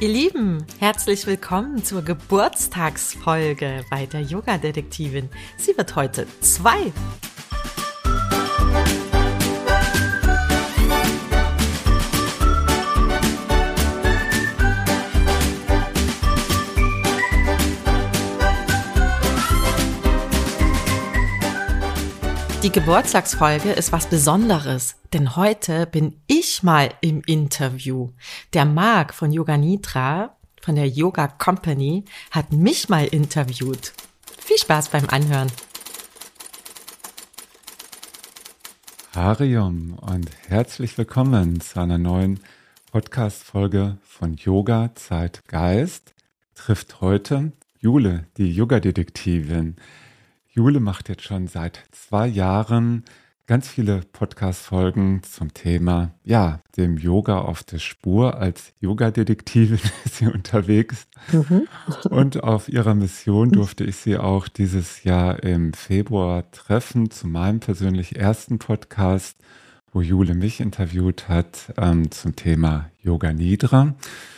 Ihr Lieben, herzlich willkommen zur Geburtstagsfolge bei der Yoga-Detektivin. Sie wird heute zwei. Die Geburtstagsfolge ist was Besonderes, denn heute bin ich mal im Interview. Der Marc von Yoga Nitra, von der Yoga Company, hat mich mal interviewt. Viel Spaß beim Anhören. Harium und herzlich willkommen zu einer neuen Podcast-Folge von Yoga Zeit Geist. Trifft heute Jule, die Yoga-Detektivin. Jule macht jetzt schon seit zwei Jahren ganz viele Podcast-Folgen zum Thema, ja, dem Yoga auf der Spur. Als Yoga-Detektivin ist sie unterwegs. Mhm. Und auf ihrer Mission durfte ich sie auch dieses Jahr im Februar treffen zu meinem persönlich ersten Podcast, wo Jule mich interviewt hat ähm, zum Thema Yoga Nidra.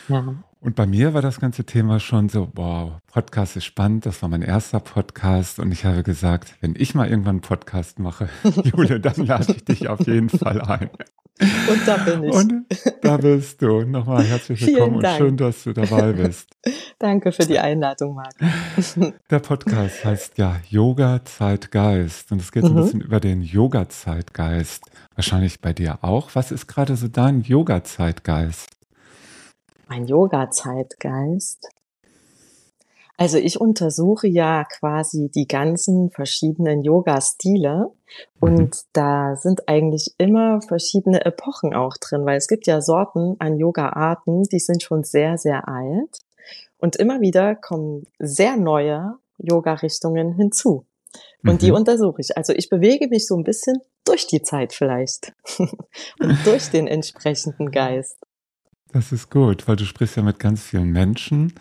Ja. Und bei mir war das ganze Thema schon so, wow, Podcast ist spannend, das war mein erster Podcast und ich habe gesagt, wenn ich mal irgendwann einen Podcast mache, Jule, dann lade ich dich auf jeden Fall ein. Und da bin ich. Und da bist du. Nochmal herzlich willkommen und schön, dass du dabei bist. Danke für die Einladung, Marc. Der Podcast heißt ja Yoga Zeitgeist und es geht mhm. ein bisschen über den Yoga Zeitgeist. Wahrscheinlich bei dir auch. Was ist gerade so dein Yoga Zeitgeist? Mein Yoga-Zeitgeist. Also ich untersuche ja quasi die ganzen verschiedenen Yoga-Stile und mhm. da sind eigentlich immer verschiedene Epochen auch drin, weil es gibt ja Sorten an Yoga-Arten, die sind schon sehr, sehr alt und immer wieder kommen sehr neue Yoga-Richtungen hinzu. Und mhm. die untersuche ich. Also ich bewege mich so ein bisschen durch die Zeit vielleicht und durch den entsprechenden Geist. Das ist gut, weil du sprichst ja mit ganz vielen Menschen.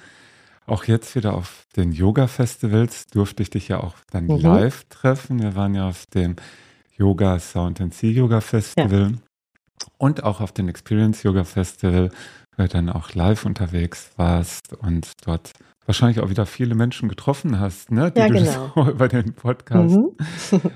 Auch jetzt wieder auf den Yoga-Festivals durfte ich dich ja auch dann mhm. live treffen. Wir waren ja auf dem Yoga Sound and Sea Yoga Festival ja. und auch auf dem Experience Yoga Festival, weil du dann auch live unterwegs warst und dort wahrscheinlich auch wieder viele Menschen getroffen hast, ne? die ja, genau. du so über den Podcast mhm.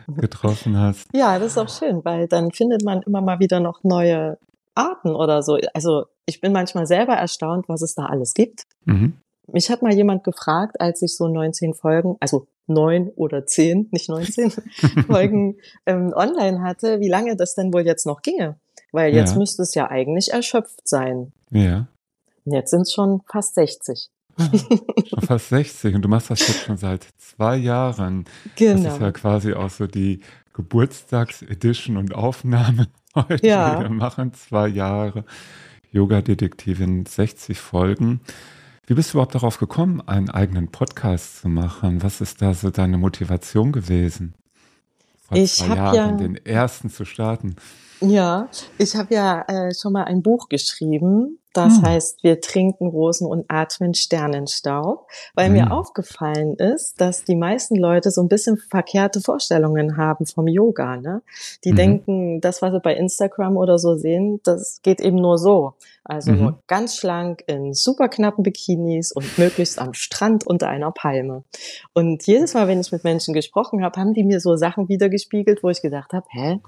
getroffen hast. Ja, das ist auch schön, weil dann findet man immer mal wieder noch neue Arten oder so. Also ich bin manchmal selber erstaunt, was es da alles gibt. Mhm. Mich hat mal jemand gefragt, als ich so 19 Folgen, also neun oder zehn, nicht 19 Folgen ähm, online hatte, wie lange das denn wohl jetzt noch ginge. Weil jetzt ja. müsste es ja eigentlich erschöpft sein. Ja. Und jetzt sind es schon fast 60. Ah, schon fast 60 und du machst das jetzt schon seit zwei Jahren. Genau. Das ist ja quasi auch so die Geburtstagsedition und Aufnahme heute. Ja. Wir machen zwei Jahre. Yoga-Detektivin 60 Folgen. Wie bist du überhaupt darauf gekommen, einen eigenen Podcast zu machen? Was ist da so deine Motivation gewesen? Vor ich zwei Jahren ja, den ersten zu starten. Ja, ich habe ja äh, schon mal ein Buch geschrieben. Das hm. heißt, wir trinken Rosen und atmen Sternenstaub, weil hm. mir aufgefallen ist, dass die meisten Leute so ein bisschen verkehrte Vorstellungen haben vom Yoga. Ne? Die hm. denken, das, was sie bei Instagram oder so sehen, das geht eben nur so. Also mhm. nur ganz schlank in super knappen Bikinis und möglichst am Strand unter einer Palme. Und jedes Mal, wenn ich mit Menschen gesprochen habe, haben die mir so Sachen wiedergespiegelt, wo ich gedacht habe, hä,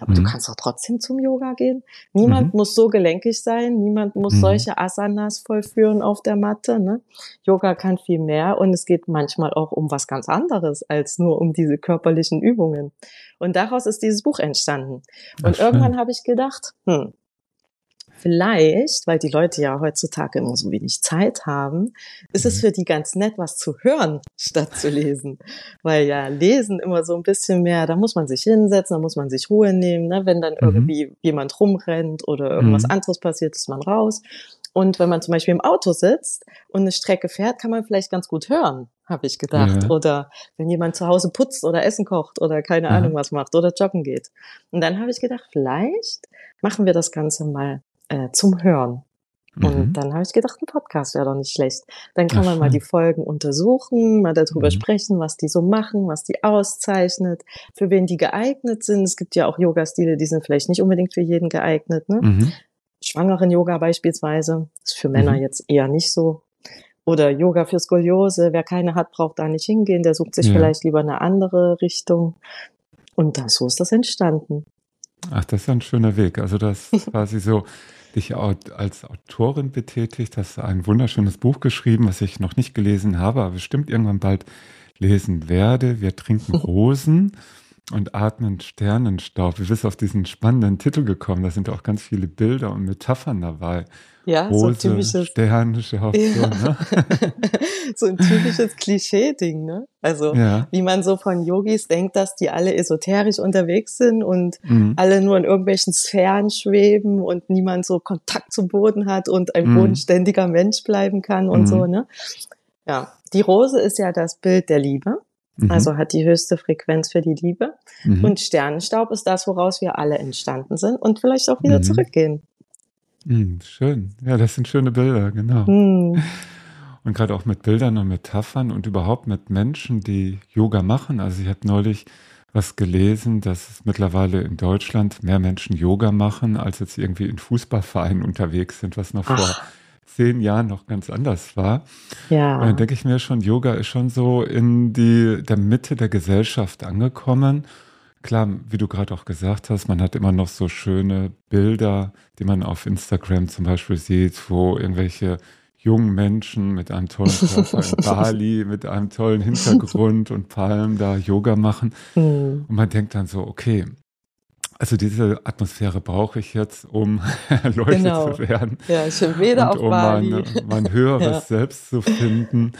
aber mhm. du kannst doch trotzdem zum Yoga gehen. Niemand mhm. muss so gelenkig sein, niemand muss mhm. solche Asanas vollführen auf der Matte. Ne? Yoga kann viel mehr und es geht manchmal auch um was ganz anderes als nur um diese körperlichen Übungen. Und daraus ist dieses Buch entstanden. Und Ach, irgendwann habe ich gedacht, hm, vielleicht, weil die Leute ja heutzutage immer so wenig Zeit haben, ist es mhm. für die ganz nett, was zu hören, statt zu lesen. Weil ja lesen immer so ein bisschen mehr, da muss man sich hinsetzen, da muss man sich Ruhe nehmen, ne? wenn dann mhm. irgendwie jemand rumrennt oder irgendwas mhm. anderes passiert, ist man raus. Und wenn man zum Beispiel im Auto sitzt und eine Strecke fährt, kann man vielleicht ganz gut hören, habe ich gedacht. Ja. Oder wenn jemand zu Hause putzt oder Essen kocht oder keine ja. Ahnung was macht oder joggen geht. Und dann habe ich gedacht, vielleicht machen wir das Ganze mal äh, zum Hören. Und mhm. dann habe ich gedacht, ein Podcast wäre doch nicht schlecht. Dann kann Ach, man mal die Folgen untersuchen, mal darüber mhm. sprechen, was die so machen, was die auszeichnet, für wen die geeignet sind. Es gibt ja auch Yoga-Stile, die sind vielleicht nicht unbedingt für jeden geeignet. Ne? Mhm. schwangeren Yoga beispielsweise. ist für Männer mhm. jetzt eher nicht so. Oder Yoga für Skoliose. Wer keine hat, braucht da nicht hingehen. Der sucht sich ja. vielleicht lieber eine andere Richtung. Und dann, so ist das entstanden. Ach, das ist ein schöner Weg. Also das quasi so dich als Autorin betätigt, hast ein wunderschönes Buch geschrieben, was ich noch nicht gelesen habe, aber bestimmt irgendwann bald lesen werde. Wir trinken Rosen und atmen Sternenstaub. Wie bist du auf diesen spannenden Titel gekommen? Da sind auch ganz viele Bilder und Metaphern dabei. Ja, Rose, so ein typisches Sternenstaub. Ja. So, ne? so ein typisches Klischee-Ding, ne? Also ja. wie man so von Yogis denkt, dass die alle esoterisch unterwegs sind und mhm. alle nur in irgendwelchen Sphären schweben und niemand so Kontakt zum Boden hat und ein mhm. bodenständiger Mensch bleiben kann und mhm. so, ne? Ja, die Rose ist ja das Bild der Liebe. Mhm. Also hat die höchste Frequenz für die Liebe. Mhm. Und Sternenstaub ist das, woraus wir alle entstanden sind und vielleicht auch wieder mhm. zurückgehen. Mhm, schön. Ja, das sind schöne Bilder, genau. Mhm. Und gerade auch mit Bildern und Metaphern und überhaupt mit Menschen, die Yoga machen. Also ich habe neulich was gelesen, dass es mittlerweile in Deutschland mehr Menschen Yoga machen, als jetzt irgendwie in Fußballvereinen unterwegs sind, was noch Ach. vor zehn Jahren noch ganz anders war. Ja. Und dann denke ich mir schon, Yoga ist schon so in die, der Mitte der Gesellschaft angekommen. Klar, wie du gerade auch gesagt hast, man hat immer noch so schöne Bilder, die man auf Instagram zum Beispiel sieht, wo irgendwelche jungen Menschen mit einem tollen Körper in Bali, mit einem tollen Hintergrund und Palmen da Yoga machen. Mhm. Und man denkt dann so, okay, also diese Atmosphäre brauche ich jetzt, um Leute genau. zu werden. Ja, ich bin weder auf um Bali. Mein, mein höheres ja. Selbst zu finden.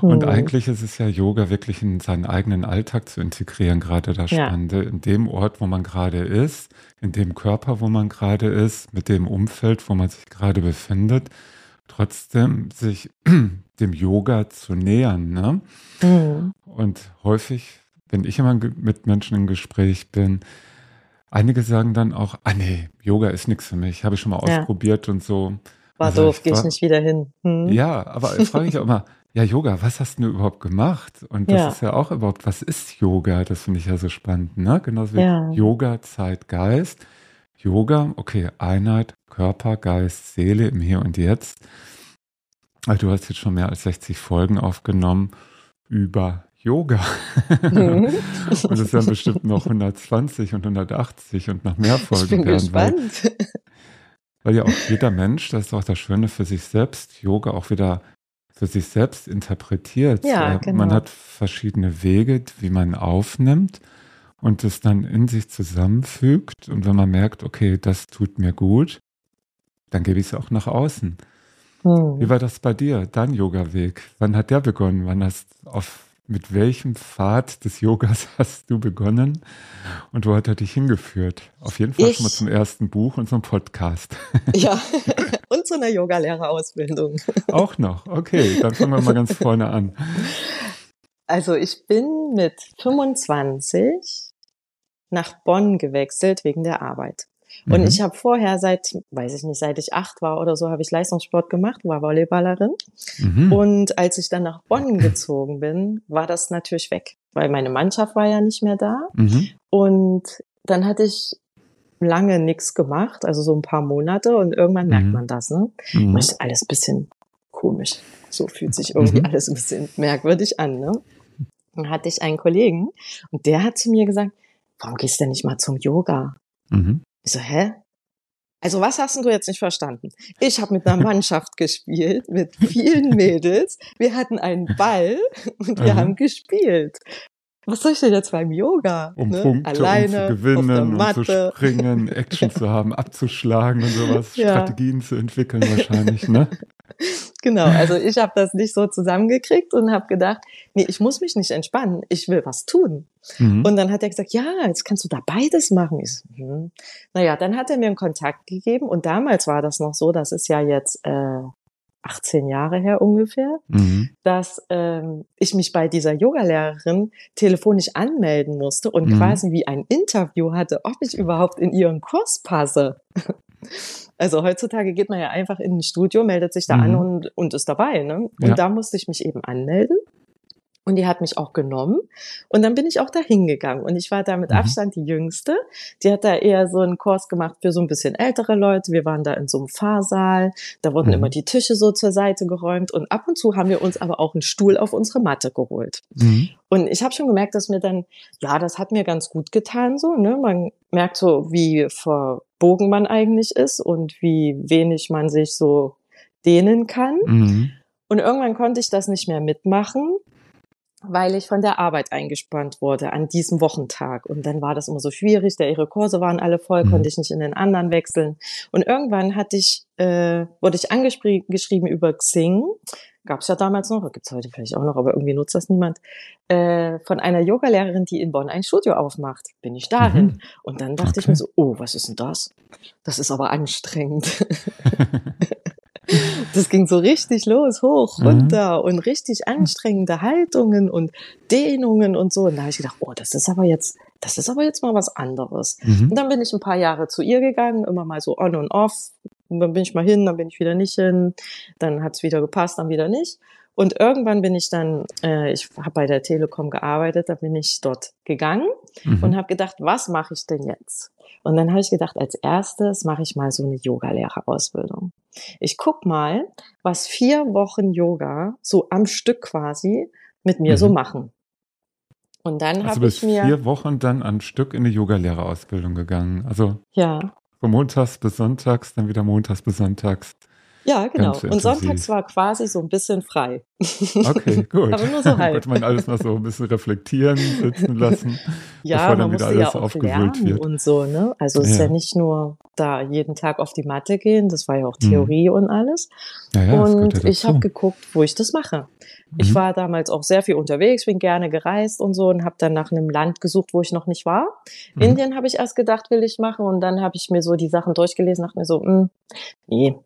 Und hm. eigentlich ist es ja Yoga wirklich in seinen eigenen Alltag zu integrieren, gerade das Spannende. Ja. In dem Ort, wo man gerade ist, in dem Körper, wo man gerade ist, mit dem Umfeld, wo man sich gerade befindet, trotzdem sich dem Yoga zu nähern. Ne? Mhm. Und häufig, wenn ich immer mit Menschen im Gespräch bin, Einige sagen dann auch, ah nee, Yoga ist nichts für mich, habe ich schon mal ja. ausprobiert und so. War also doof, gehe ich nicht wieder hin. Hm. Ja, aber ich frage mich auch immer, ja, Yoga, was hast du überhaupt gemacht? Und das ja. ist ja auch überhaupt, was ist Yoga? Das finde ich ja so spannend, ne? Genauso wie ja. Yoga, Zeit, Geist. Yoga, okay, Einheit, Körper, Geist, Seele im Hier und Jetzt. Also du hast jetzt schon mehr als 60 Folgen aufgenommen über Yoga. Mhm. und es werden bestimmt noch 120 und 180 und noch mehr Folgen ich bin werden. Gespannt. Weil, weil ja auch jeder Mensch, das ist auch das Schöne für sich selbst, Yoga auch wieder für sich selbst interpretiert. Ja, genau. Man hat verschiedene Wege, wie man aufnimmt und es dann in sich zusammenfügt. Und wenn man merkt, okay, das tut mir gut, dann gebe ich es auch nach außen. Hm. Wie war das bei dir, dein Yoga-Weg? Wann hat der begonnen? Wann hast du auf mit welchem Pfad des Yogas hast du begonnen und wo hat er dich hingeführt? Auf jeden Fall ich, schon mal zum ersten Buch und zum Podcast. Ja, und zu einer Yogalehrerausbildung. Auch noch, okay, dann fangen wir mal ganz vorne an. Also ich bin mit 25 nach Bonn gewechselt wegen der Arbeit. Und mhm. ich habe vorher seit, weiß ich nicht, seit ich acht war oder so, habe ich Leistungssport gemacht, war Volleyballerin. Mhm. Und als ich dann nach Bonn gezogen bin, war das natürlich weg, weil meine Mannschaft war ja nicht mehr da. Mhm. Und dann hatte ich lange nichts gemacht, also so ein paar Monate und irgendwann merkt mhm. man das, ne? Mhm. ist alles ein bisschen komisch. So fühlt sich irgendwie mhm. alles ein bisschen merkwürdig an, ne? Dann hatte ich einen Kollegen und der hat zu mir gesagt, warum gehst du denn nicht mal zum Yoga? Mhm. Ich so, hä? Also was hast du jetzt nicht verstanden? Ich habe mit einer Mannschaft gespielt, mit vielen Mädels. Wir hatten einen Ball und wir Aha. haben gespielt. Was soll ich denn jetzt beim Yoga? Um ne? Punkte, Alleine, um zu gewinnen, um zu springen, Action zu haben, abzuschlagen und sowas, ja. Strategien zu entwickeln wahrscheinlich, ne? Genau, also ich habe das nicht so zusammengekriegt und habe gedacht, nee, ich muss mich nicht entspannen, ich will was tun. Mhm. Und dann hat er gesagt, ja, jetzt kannst du da beides machen. Ich hm. Naja, dann hat er mir einen Kontakt gegeben und damals war das noch so, das ist ja jetzt äh, 18 Jahre her ungefähr, mhm. dass ähm, ich mich bei dieser Yogalehrerin telefonisch anmelden musste und mhm. quasi wie ein Interview hatte, ob ich überhaupt in ihren Kurs passe. Also heutzutage geht man ja einfach in ein Studio, meldet sich da mhm. an und, und ist dabei. Ne? Und ja. da musste ich mich eben anmelden. Und die hat mich auch genommen. Und dann bin ich auch da hingegangen. Und ich war da mit mhm. Abstand die Jüngste. Die hat da eher so einen Kurs gemacht für so ein bisschen ältere Leute. Wir waren da in so einem Fahrsaal. Da wurden mhm. immer die Tische so zur Seite geräumt. Und ab und zu haben wir uns aber auch einen Stuhl auf unsere Matte geholt. Mhm. Und ich habe schon gemerkt, dass mir dann, ja, das hat mir ganz gut getan so. Ne? Man merkt so, wie verbogen man eigentlich ist und wie wenig man sich so dehnen kann. Mhm. Und irgendwann konnte ich das nicht mehr mitmachen weil ich von der Arbeit eingespannt wurde an diesem Wochentag. Und dann war das immer so schwierig, der ihre Kurse waren alle voll, mhm. konnte ich nicht in den anderen wechseln. Und irgendwann hatte ich, äh, wurde ich angeschrieben über Xing, gab es ja damals noch, gibt es heute vielleicht auch noch, aber irgendwie nutzt das niemand, äh, von einer Yogalehrerin, die in Bonn ein Studio aufmacht. Bin ich dahin. Mhm. Und dann dachte okay. ich mir so, oh, was ist denn das? Das ist aber anstrengend. Das ging so richtig los, hoch, mhm. runter mhm. und richtig anstrengende Haltungen und Dehnungen und so. Und da habe ich gedacht, oh, das ist aber jetzt, das ist aber jetzt mal was anderes. Mhm. Und dann bin ich ein paar Jahre zu ihr gegangen, immer mal so on und off. Und dann bin ich mal hin, dann bin ich wieder nicht hin. Dann hat es wieder gepasst, dann wieder nicht. Und irgendwann bin ich dann, äh, ich habe bei der Telekom gearbeitet, da bin ich dort gegangen mhm. und habe gedacht, was mache ich denn jetzt? Und dann habe ich gedacht, als erstes mache ich mal so eine Yogalehrerausbildung. Ich guck mal, was vier Wochen Yoga so am Stück quasi mit mir mhm. so machen. Und dann also habe ich mir vier Wochen dann am Stück in eine Yogalehrerausbildung gegangen. Also ja. Von montags bis sonntags, dann wieder montags bis sonntags. Ja, genau. Und sonntags war quasi so ein bisschen frei. Okay, gut. Aber nur so halb. Konnte man alles mal so ein bisschen reflektieren, sitzen lassen, ja, bevor dann wieder alles ja aufgewühlt wird. Und so, ne? Also es ja. ist ja nicht nur da jeden Tag auf die Matte gehen, das war ja auch mhm. Theorie mhm. und alles. Ja, ja, und ich habe geguckt, wo ich das mache. Ich mhm. war damals auch sehr viel unterwegs, bin gerne gereist und so und habe dann nach einem Land gesucht, wo ich noch nicht war. Mhm. Indien habe ich erst gedacht, will ich machen und dann habe ich mir so die Sachen durchgelesen, dachte mir so, mh, hm, nee,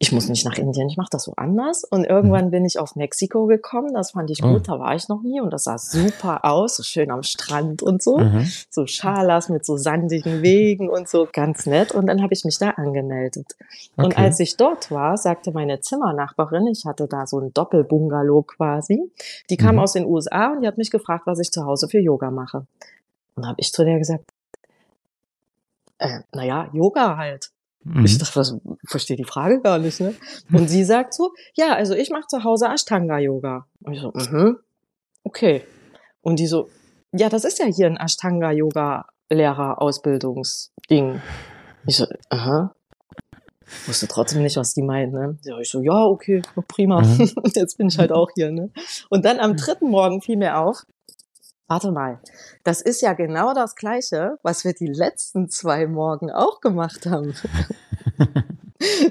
ich muss nicht nach Indien, ich mache das so anders. Und irgendwann mhm. bin ich auf Mexiko gekommen, das fand ich gut, oh. da war ich noch nie und das sah super aus, so schön am Strand und so. Mhm. So Schalas mit so sandigen Wegen und so, ganz nett. Und dann habe ich mich da angemeldet. Okay. Und als ich dort war, sagte meine Zimmernachbarin, ich hatte da so ein Doppelbungalow quasi, die kam mhm. aus den USA und die hat mich gefragt, was ich zu Hause für Yoga mache. Und habe ich zu der gesagt, äh, naja, Yoga halt. Mhm. Ich dachte, was, verstehe die Frage gar nicht, ne? Und sie sagt so, ja, also ich mache zu Hause Ashtanga-Yoga. Und ich so, mhm, okay. Und die so, ja, das ist ja hier ein Ashtanga-Yoga-Lehrer-Ausbildungsding. Ich so, aha. Wusste trotzdem nicht, was die meinen, ne? Ja, ich so, ja, okay, prima. Mhm. Jetzt bin ich halt auch hier, ne? Und dann am dritten Morgen fiel mir auf, warte mal, das ist ja genau das Gleiche, was wir die letzten zwei Morgen auch gemacht haben.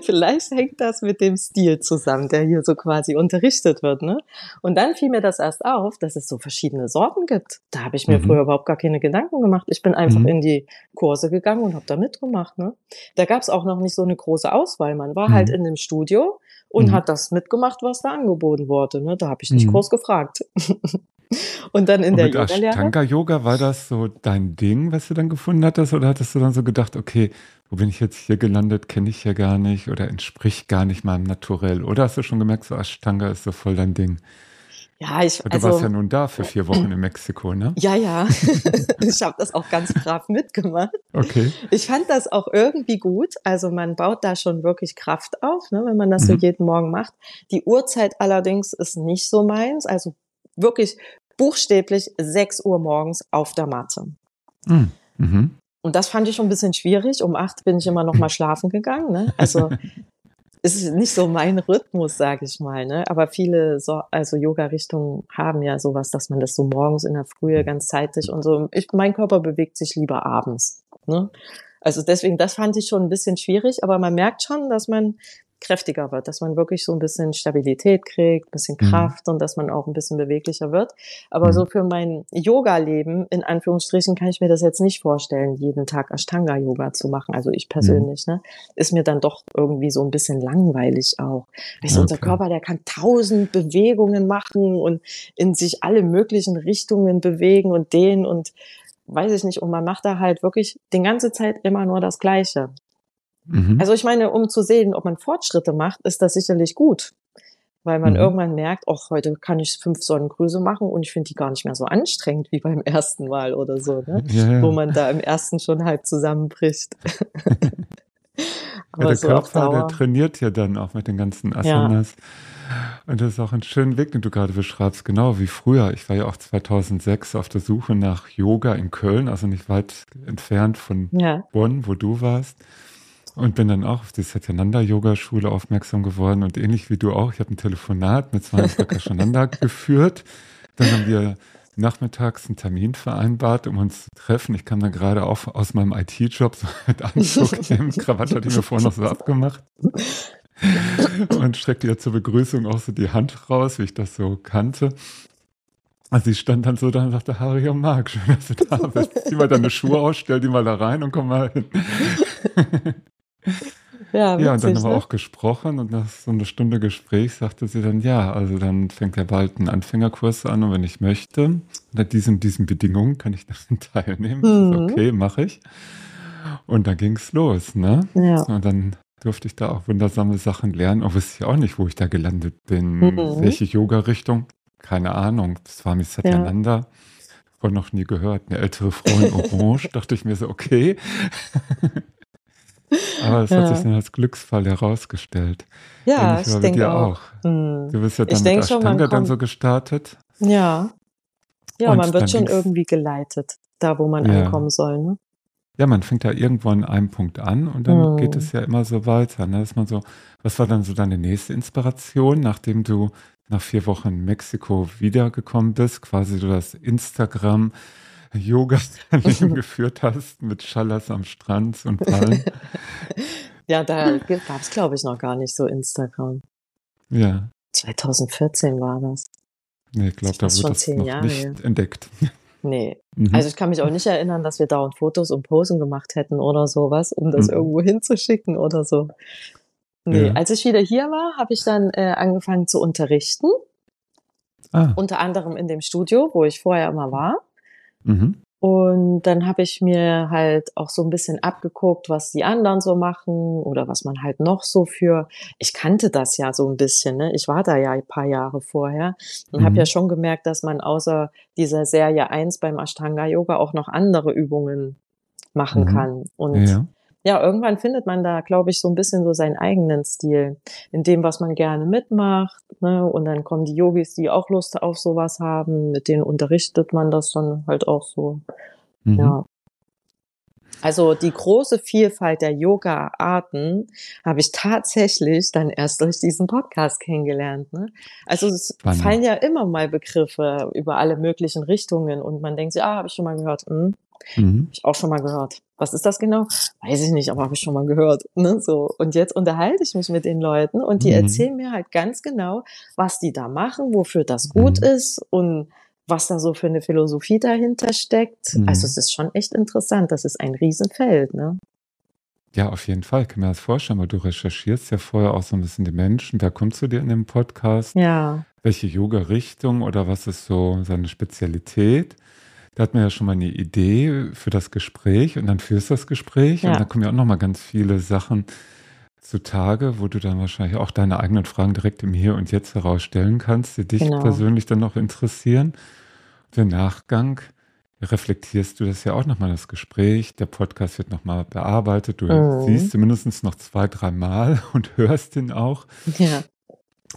Vielleicht hängt das mit dem Stil zusammen, der hier so quasi unterrichtet wird. Ne? Und dann fiel mir das erst auf, dass es so verschiedene Sorten gibt. Da habe ich mir mhm. früher überhaupt gar keine Gedanken gemacht. Ich bin einfach mhm. in die Kurse gegangen und habe da mitgemacht. Ne? Da gab es auch noch nicht so eine große Auswahl. Man war halt mhm. halt in dem Studio und mhm. hat das mitgemacht, was da angeboten wurde. Ne? Da habe ich nicht mhm. groß gefragt. Und dann in und der Yoga Ashtanga Yoga war das so dein Ding, was du dann gefunden hattest, oder hattest du dann so gedacht, okay, wo bin ich jetzt hier gelandet, kenne ich ja gar nicht oder entspricht gar nicht meinem Naturell? Oder hast du schon gemerkt, so Ashtanga ist so voll dein Ding? Ja, ich. Du also, warst ja nun da für vier Wochen in Mexiko, ne? Ja, ja. ich habe das auch ganz brav mitgemacht. Okay. Ich fand das auch irgendwie gut. Also man baut da schon wirklich Kraft auf, ne, wenn man das mhm. so jeden Morgen macht. Die Uhrzeit allerdings ist nicht so meins. Also wirklich buchstäblich 6 Uhr morgens auf der Matte. Hm, mhm. Und das fand ich schon ein bisschen schwierig. Um acht bin ich immer noch mal schlafen gegangen. Ne? Also ist nicht so mein Rhythmus, sage ich mal. Ne? Aber viele so, also Yoga-Richtungen haben ja sowas, dass man das so morgens in der Frühe ganz zeitig und so. Ich, mein Körper bewegt sich lieber abends. Ne? Also deswegen, das fand ich schon ein bisschen schwierig, aber man merkt schon, dass man kräftiger wird, dass man wirklich so ein bisschen Stabilität kriegt, ein bisschen mhm. Kraft mhm. und dass man auch ein bisschen beweglicher wird. Aber mhm. so für mein Yoga-Leben, in Anführungsstrichen, kann ich mir das jetzt nicht vorstellen, jeden Tag Ashtanga-Yoga zu machen. Also ich persönlich, mhm. ne, ist mir dann doch irgendwie so ein bisschen langweilig auch. Weißt okay. unser Körper, der kann tausend Bewegungen machen und in sich alle möglichen Richtungen bewegen und dehnen und weiß ich nicht, und man macht da halt wirklich die ganze Zeit immer nur das Gleiche. Mhm. Also ich meine, um zu sehen, ob man Fortschritte macht, ist das sicherlich gut. weil man mhm. irgendwann merkt, ach, heute kann ich fünf Sonnengrüße machen und ich finde die gar nicht mehr so anstrengend wie beim ersten Mal oder so, ne? Ja, ja. wo man da im ersten schon halb zusammenbricht. Aber ja, der so Körper, der trainiert ja dann auch mit den ganzen Asanas. Ja. Und das ist auch ein schöner Weg, den du gerade beschreibst, genau wie früher. Ich war ja auch 2006 auf der Suche nach Yoga in Köln, also nicht weit entfernt von ja. Bonn, wo du warst. Und bin dann auch auf die Satyananda-Yoga-Schule aufmerksam geworden und ähnlich wie du auch. Ich habe ein Telefonat mit Swami Prakashananda geführt. Dann haben wir nachmittags einen Termin vereinbart, um uns zu treffen. Ich kam dann gerade auf aus meinem IT-Job so mit Anzug, dem Krawatte hatte ich mir vorher noch so abgemacht. Und streckte ihr zur Begrüßung auch so die Hand raus, wie ich das so kannte. Also sie stand dann so da und sagte, Harry und Marc, schön, dass du da bist. Zieh mal deine Schuhe aus, stell die mal da rein und komm mal hin. Ja, witzig, ja, und dann haben wir ne? auch gesprochen und nach so einer Stunde Gespräch sagte sie dann, ja, also dann fängt er bald einen Anfängerkurs an und wenn ich möchte, unter diesen, diesen Bedingungen kann ich daran teilnehmen. Mhm. Okay, mache ich. Und dann ging es los, ne? Ja. Und dann durfte ich da auch wundersame Sachen lernen, auch wusste ich auch nicht, wo ich da gelandet bin, mhm. welche Yoga-Richtung, keine Ahnung. Das war mit Satyananda. Ja. Von noch nie gehört. Eine ältere Frau in Orange, dachte ich mir so, okay. Aber es ja. hat sich dann als Glücksfall herausgestellt. Ja, ich denke auch. auch. Hm. Du bist ja dann ich mit Ashtanga dann so gestartet. Ja. Ja, Und man wird schon irgendwie geleitet, da wo man ja. ankommen soll. Ne? Ja, man fängt ja irgendwo an einem Punkt an und dann hm. geht es ja immer so weiter. Ne? Dass man so, was war dann so deine nächste Inspiration, nachdem du nach vier Wochen in Mexiko wiedergekommen bist, quasi du das Instagram Yoga-Leben geführt hast mit Schallers am Strand und Palmen. ja, da gab es, glaube ich, noch gar nicht so Instagram. Ja. 2014 war das. Nee, ich glaube, da wird das noch Jahre. nicht entdeckt. Nee. Mhm. Also ich kann mich auch nicht erinnern, dass wir dauernd Fotos und Posen gemacht hätten oder sowas, um das mhm. irgendwo hinzuschicken oder so. Nee, ja. als ich wieder hier war, habe ich dann äh, angefangen zu unterrichten. Ah. Unter anderem in dem Studio, wo ich vorher immer war. Mhm. Und dann habe ich mir halt auch so ein bisschen abgeguckt, was die anderen so machen oder was man halt noch so für. Ich kannte das ja so ein bisschen, ne? Ich war da ja ein paar Jahre vorher und mhm. habe ja schon gemerkt, dass man außer dieser Serie 1 beim Ashtanga Yoga auch noch andere Übungen machen mhm. kann. Und ja ja, irgendwann findet man da, glaube ich, so ein bisschen so seinen eigenen Stil in dem, was man gerne mitmacht. Ne? Und dann kommen die Yogis, die auch Lust auf sowas haben, mit denen unterrichtet man das dann halt auch so. Mhm. Ja. Also die große Vielfalt der Yoga-Arten habe ich tatsächlich dann erst durch diesen Podcast kennengelernt. Ne? Also es Spannend. fallen ja immer mal Begriffe über alle möglichen Richtungen und man denkt sich, ah, habe ich schon mal gehört. Hm, Mhm. Hab ich auch schon mal gehört. Was ist das genau? Weiß ich nicht, aber habe ich schon mal gehört. Ne? So. Und jetzt unterhalte ich mich mit den Leuten und die mhm. erzählen mir halt ganz genau, was die da machen, wofür das gut mhm. ist und was da so für eine Philosophie dahinter steckt. Mhm. Also es ist schon echt interessant. Das ist ein Riesenfeld, ne? Ja, auf jeden Fall. Ich kann mir das vorstellen, weil du recherchierst ja vorher auch so ein bisschen die Menschen. Wer kommt zu dir in dem Podcast? Ja. Welche Yoga-Richtung oder was ist so seine Spezialität? Da hat man ja schon mal eine Idee für das Gespräch und dann führst du das Gespräch ja. und dann kommen ja auch noch mal ganz viele Sachen zutage, wo du dann wahrscheinlich auch deine eigenen Fragen direkt im Hier und Jetzt herausstellen kannst, die dich genau. persönlich dann noch interessieren. Den Nachgang reflektierst du das ja auch nochmal, das Gespräch. Der Podcast wird nochmal bearbeitet. Du mhm. siehst zumindest noch zwei, drei Mal und hörst ihn auch. Ja.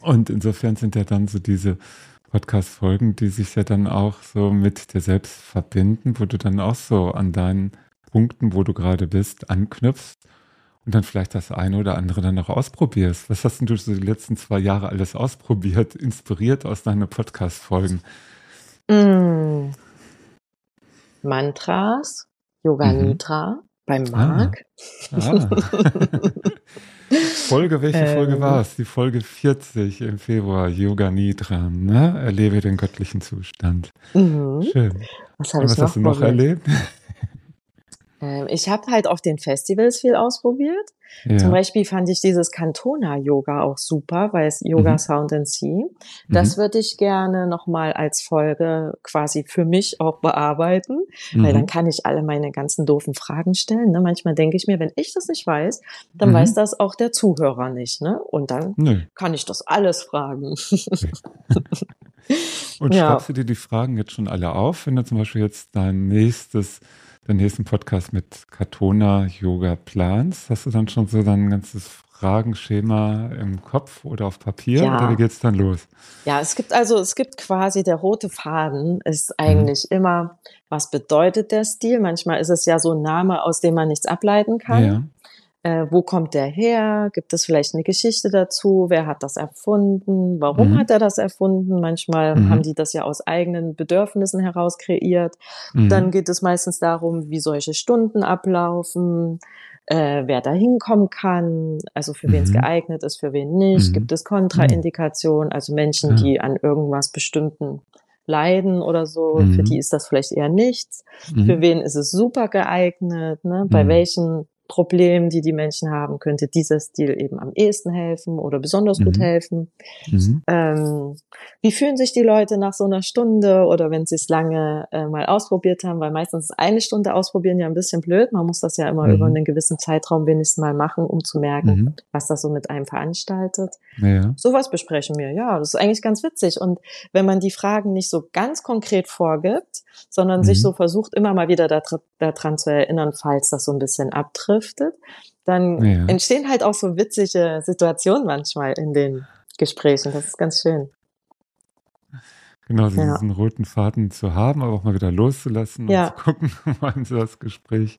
Und insofern sind ja dann so diese Podcast-Folgen, die sich ja dann auch so mit dir selbst verbinden, wo du dann auch so an deinen Punkten, wo du gerade bist, anknüpfst und dann vielleicht das eine oder andere dann auch ausprobierst. Was hast denn du so die letzten zwei Jahre alles ausprobiert, inspiriert aus deinen Podcast-Folgen? Mm. Mantras, Yoga mhm. Nidra beim ah. Marc. Ah. Ah. Folge, welche ähm, Folge war es? Die Folge 40 im Februar, Yoga Nidra, ne? Erlebe den göttlichen Zustand. Mhm. Schön. Was was hast du noch erlebt? Ähm, ich habe halt auf den Festivals viel ausprobiert. Ja. Zum Beispiel fand ich dieses Cantona-Yoga auch super, weil es Yoga mhm. Sound and See. Das mhm. würde ich gerne nochmal als Folge quasi für mich auch bearbeiten, mhm. weil dann kann ich alle meine ganzen doofen Fragen stellen. Ne? Manchmal denke ich mir, wenn ich das nicht weiß, dann mhm. weiß das auch der Zuhörer nicht. Ne? Und dann nee. kann ich das alles fragen. Und ja. schreibst du dir die Fragen jetzt schon alle auf, wenn du zum Beispiel jetzt dein nächstes den nächsten Podcast mit Katona Yoga Plans. Hast du dann schon so dein ganzes Fragenschema im Kopf oder auf Papier ja. oder wie geht's dann los? Ja, es gibt also, es gibt quasi der rote Faden ist eigentlich mhm. immer, was bedeutet der Stil? Manchmal ist es ja so ein Name, aus dem man nichts ableiten kann. Ja. Äh, wo kommt der her? Gibt es vielleicht eine Geschichte dazu? Wer hat das erfunden? Warum mhm. hat er das erfunden? Manchmal mhm. haben die das ja aus eigenen Bedürfnissen heraus kreiert. Mhm. Dann geht es meistens darum, wie solche Stunden ablaufen, äh, wer da hinkommen kann, also für wen es mhm. geeignet ist, für wen nicht. Mhm. Gibt es Kontraindikationen, also Menschen, ja. die an irgendwas bestimmten leiden oder so, für die ist das vielleicht eher nichts. Für wen ist es super geeignet? Ne? Bei welchen Problemen, die die Menschen haben, könnte dieser Stil eben am ehesten helfen oder besonders mhm. gut helfen. Mhm. Ähm, wie fühlen sich die Leute nach so einer Stunde oder wenn sie es lange äh, mal ausprobiert haben, weil meistens ist eine Stunde ausprobieren ja ein bisschen blöd. Man muss das ja immer mhm. über einen gewissen Zeitraum wenigstens mal machen, um zu merken, mhm. was das so mit einem veranstaltet. Ja. Sowas besprechen wir, ja, das ist eigentlich ganz witzig. Und wenn man die Fragen nicht so ganz konkret vorgibt, sondern sich mhm. so versucht, immer mal wieder daran zu erinnern, falls das so ein bisschen abdriftet, dann ja. entstehen halt auch so witzige Situationen manchmal in den Gesprächen. Das ist ganz schön. Genau, diesen ja. roten Faden zu haben, aber auch mal wieder loszulassen ja. und zu gucken, wann sie das Gespräch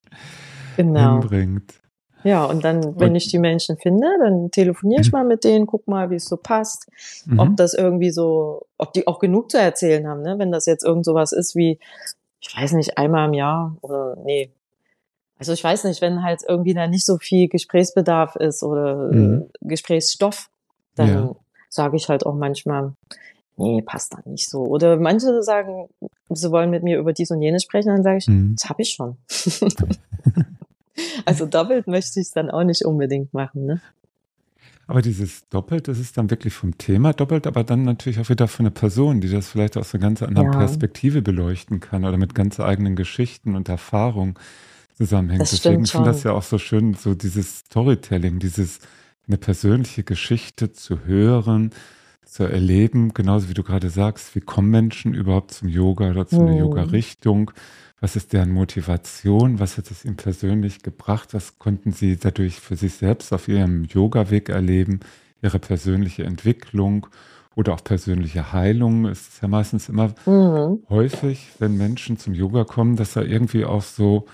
genau. hinbringt. Ja, und dann, wenn und, ich die Menschen finde, dann telefoniere ich mhm. mal mit denen, guck mal, wie es so passt, mhm. ob das irgendwie so, ob die auch genug zu erzählen haben, ne? Wenn das jetzt irgend sowas ist wie, ich weiß nicht, einmal im Jahr oder nee. Also ich weiß nicht, wenn halt irgendwie da nicht so viel Gesprächsbedarf ist oder äh, mhm. Gesprächsstoff, dann ja. sage ich halt auch manchmal, nee, passt da nicht so. Oder manche sagen, sie wollen mit mir über dies und jenes sprechen, dann sage ich, mhm. das habe ich schon. Also doppelt möchte ich es dann auch nicht unbedingt machen, ne? Aber dieses doppelt, das ist dann wirklich vom Thema doppelt, aber dann natürlich auch wieder von einer Person, die das vielleicht aus einer ganz anderen ja. Perspektive beleuchten kann oder mit ganz eigenen Geschichten und Erfahrungen zusammenhängt. Das Deswegen finde ich das ja auch so schön, so dieses Storytelling, dieses eine persönliche Geschichte zu hören, zu erleben, genauso wie du gerade sagst, wie kommen Menschen überhaupt zum Yoga oder zu einer hm. Yoga-Richtung was ist deren Motivation? Was hat es ihnen persönlich gebracht? Was konnten sie dadurch für sich selbst auf ihrem Yoga-Weg erleben? Ihre persönliche Entwicklung oder auch persönliche Heilung. Es ist ja meistens immer mhm. häufig, wenn Menschen zum Yoga kommen, dass da irgendwie auch so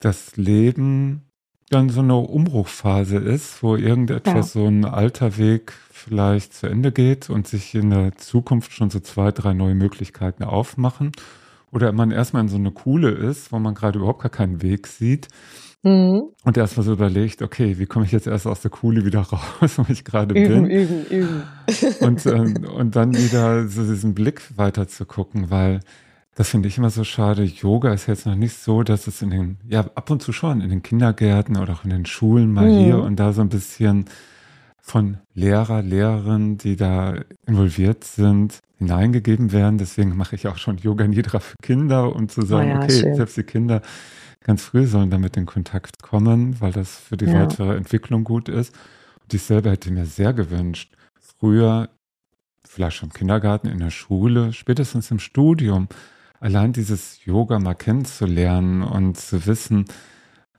das Leben dann so eine Umbruchphase ist, wo irgendetwas, ja. so ein alter Weg vielleicht zu Ende geht und sich in der Zukunft schon so zwei, drei neue Möglichkeiten aufmachen oder man erstmal in so eine Kuhle ist, wo man gerade überhaupt gar keinen Weg sieht. Mhm. Und erstmal so überlegt, okay, wie komme ich jetzt erst aus der Kuhle wieder raus, wo ich gerade bin? Üben, üben. Und, ähm, und dann wieder so diesen Blick weiter zu gucken, weil das finde ich immer so schade. Yoga ist jetzt noch nicht so, dass es in den, ja, ab und zu schon in den Kindergärten oder auch in den Schulen mal mhm. hier und da so ein bisschen von Lehrer, Lehrerinnen, die da involviert sind, hineingegeben werden. Deswegen mache ich auch schon Yoga Nidra für Kinder, um zu sagen, oh ja, okay, schön. selbst die Kinder ganz früh sollen damit in Kontakt kommen, weil das für die ja. weitere Entwicklung gut ist. Und ich selber hätte mir sehr gewünscht, früher, vielleicht schon im Kindergarten, in der Schule, spätestens im Studium, allein dieses Yoga mal kennenzulernen und zu wissen,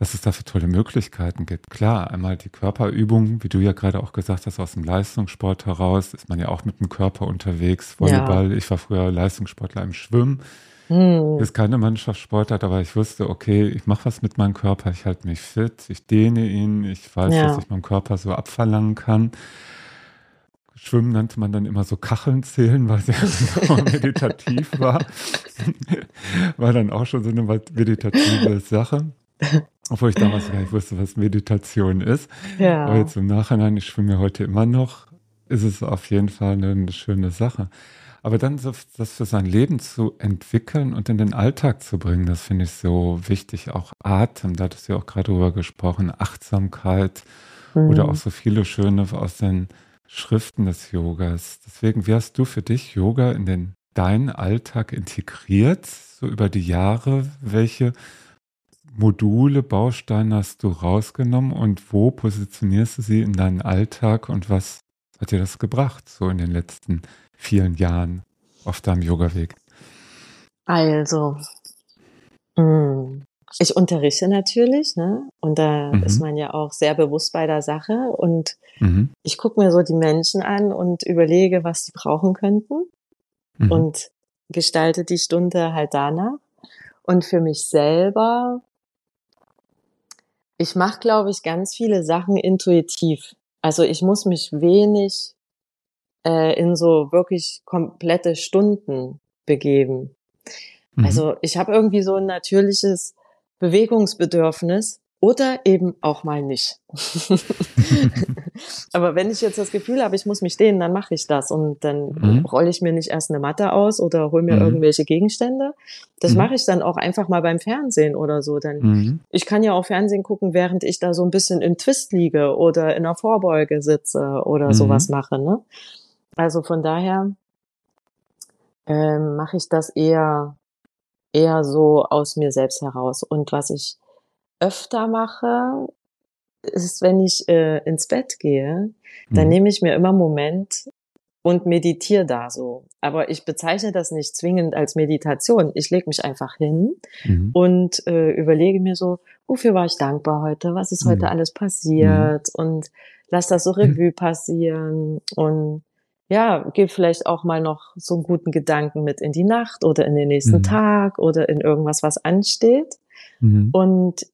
was es da für tolle Möglichkeiten gibt. Klar, einmal die Körperübung, wie du ja gerade auch gesagt hast, aus dem Leistungssport heraus ist man ja auch mit dem Körper unterwegs. Volleyball, ja. ich war früher Leistungssportler im Schwimmen. Hm. Ist keine Mannschaftssportart, aber ich wusste, okay, ich mache was mit meinem Körper, ich halte mich fit, ich dehne ihn, ich weiß, ja. dass ich meinem Körper so abverlangen kann. Schwimmen nannte man dann immer so Kacheln zählen, weil sehr meditativ war. war dann auch schon so eine meditative Sache. Obwohl ich damals gar nicht wusste, was Meditation ist. Ja. Aber jetzt im Nachhinein, ich schwimme heute immer noch, ist es auf jeden Fall eine, schöne Sache. Aber dann das für sein Leben zu entwickeln und in den Alltag zu bringen, das finde ich so wichtig. Auch Atem, da hattest du ja auch gerade drüber gesprochen, Achtsamkeit mhm. oder auch so viele schöne aus den Schriften des Yogas. Deswegen, wie hast du für dich Yoga in den deinen Alltag integriert, so über die Jahre? Welche Module, Bausteine hast du rausgenommen und wo positionierst du sie in deinen Alltag und was hat dir das gebracht, so in den letzten vielen Jahren auf deinem Yoga-Weg? Also, mm, ich unterrichte natürlich, ne? Und da mhm. ist man ja auch sehr bewusst bei der Sache. Und mhm. ich gucke mir so die Menschen an und überlege, was sie brauchen könnten. Mhm. Und gestalte die Stunde halt danach. Und für mich selber, ich mache, glaube ich, ganz viele Sachen intuitiv. Also ich muss mich wenig äh, in so wirklich komplette Stunden begeben. Mhm. Also ich habe irgendwie so ein natürliches Bewegungsbedürfnis oder eben auch mal nicht. Aber wenn ich jetzt das Gefühl habe, ich muss mich dehnen, dann mache ich das und dann mhm. rolle ich mir nicht erst eine Matte aus oder hole mir mhm. irgendwelche Gegenstände. Das mhm. mache ich dann auch einfach mal beim Fernsehen oder so. Denn mhm. ich kann ja auch Fernsehen gucken, während ich da so ein bisschen im Twist liege oder in der Vorbeuge sitze oder mhm. sowas mache. Ne? Also von daher ähm, mache ich das eher eher so aus mir selbst heraus. Und was ich öfter mache, ist, wenn ich äh, ins Bett gehe, dann mhm. nehme ich mir immer einen Moment und meditiere da so. Aber ich bezeichne das nicht zwingend als Meditation. Ich lege mich einfach hin mhm. und äh, überlege mir so, wofür war ich dankbar heute? Was ist heute mhm. alles passiert? Mhm. Und lass das so Revue passieren und ja, gib vielleicht auch mal noch so einen guten Gedanken mit in die Nacht oder in den nächsten mhm. Tag oder in irgendwas, was ansteht. Mhm. Und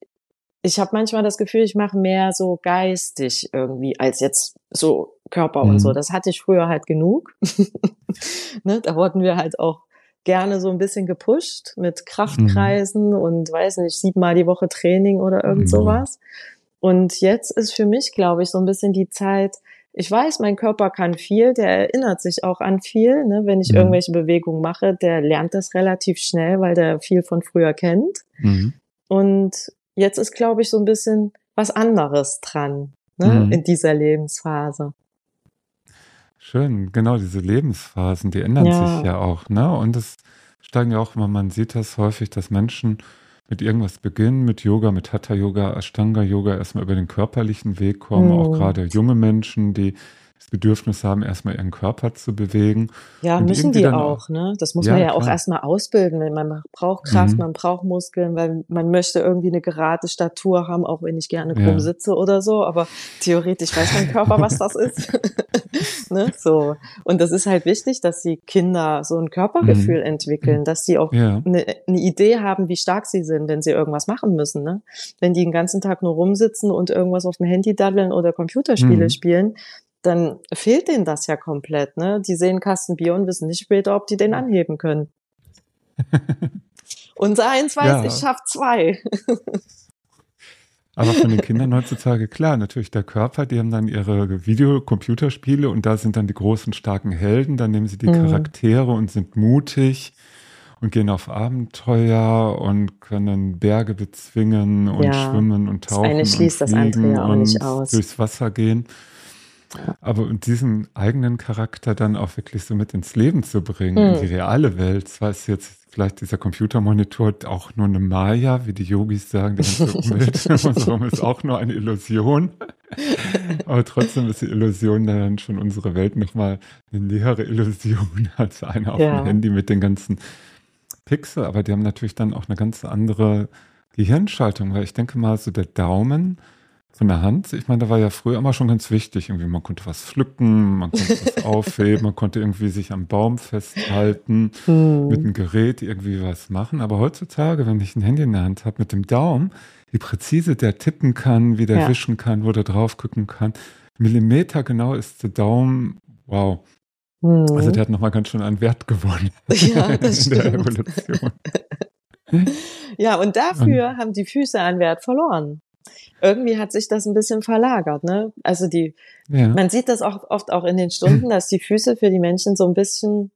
ich habe manchmal das Gefühl, ich mache mehr so geistig irgendwie als jetzt so Körper mhm. und so. Mhm. Das hatte ich früher halt genug. ne? Da wurden wir halt auch gerne so ein bisschen gepusht mit Kraftkreisen mhm. und weiß nicht, siebenmal die Woche Training oder irgend sowas. Und jetzt ist für mich, glaube ich, so ein bisschen die Zeit, ich weiß, mein Körper kann viel, der erinnert sich auch an viel. Ne? Wenn ich mhm. irgendwelche Bewegungen mache, der lernt das relativ schnell, weil der viel von früher kennt. Mhm. Und jetzt ist, glaube ich, so ein bisschen was anderes dran ne? Mhm. in dieser Lebensphase. Schön, genau, diese Lebensphasen, die ändern ja. sich ja auch, ne? Und es steigen ja auch immer, man sieht das häufig, dass Menschen mit irgendwas beginnen, mit Yoga, mit Hatha Yoga, Ashtanga Yoga, erstmal über den körperlichen Weg kommen, mhm. auch gerade junge Menschen, die das Bedürfnis haben, erstmal ihren Körper zu bewegen. Ja, müssen die auch, ne? Das muss ja, man ja klar. auch erstmal ausbilden. Man braucht Kraft, mhm. man braucht Muskeln, weil man möchte irgendwie eine gerade Statur haben, auch wenn ich gerne krumm ja. sitze oder so. Aber theoretisch weiß mein Körper, was das ist. ne? So. Und das ist halt wichtig, dass die Kinder so ein Körpergefühl mhm. entwickeln, dass sie auch ja. eine, eine Idee haben, wie stark sie sind, wenn sie irgendwas machen müssen. Ne? Wenn die den ganzen Tag nur rumsitzen und irgendwas auf dem Handy daddeln oder Computerspiele mhm. spielen, dann fehlt denen das ja komplett. Ne? Die sehen Kasten Bier und wissen nicht später, ob die den anheben können. Unser eins weiß, ja. ich schaff zwei. Aber von den Kindern heutzutage, klar, natürlich der Körper, die haben dann ihre Videocomputerspiele und da sind dann die großen, starken Helden, dann nehmen sie die mhm. Charaktere und sind mutig und gehen auf Abenteuer und können Berge bezwingen und ja. schwimmen und tauchen. Das eine schließt und das andere ja auch nicht aus. Durchs Wasser gehen. Aber und diesen eigenen Charakter dann auch wirklich so mit ins Leben zu bringen, mhm. in die reale Welt, zwar ist jetzt vielleicht dieser Computermonitor auch nur eine Maya, wie die Yogis sagen, die ganze Umwelt um ist auch nur eine Illusion. Aber trotzdem ist die Illusion dann schon unsere Welt nochmal eine nähere Illusion als eine auf ja. dem Handy mit den ganzen Pixel. Aber die haben natürlich dann auch eine ganz andere Gehirnschaltung, weil ich denke mal, so der Daumen, von der Hand. Ich meine, da war ja früher immer schon ganz wichtig. Irgendwie, man konnte was pflücken, man konnte was aufheben, man konnte irgendwie sich am Baum festhalten, hm. mit einem Gerät irgendwie was machen. Aber heutzutage, wenn ich ein Handy in der Hand habe, mit dem Daumen, wie präzise der tippen kann, wie der ja. wischen kann, wo der drauf gucken kann. Millimeter genau ist der Daumen, wow. Hm. Also der hat nochmal ganz schön an Wert gewonnen. Ja, das in der Evolution. ja, und dafür und, haben die Füße an Wert verloren irgendwie hat sich das ein bisschen verlagert, ne? Also die, ja. man sieht das auch oft auch in den Stunden, dass die Füße für die Menschen so ein bisschen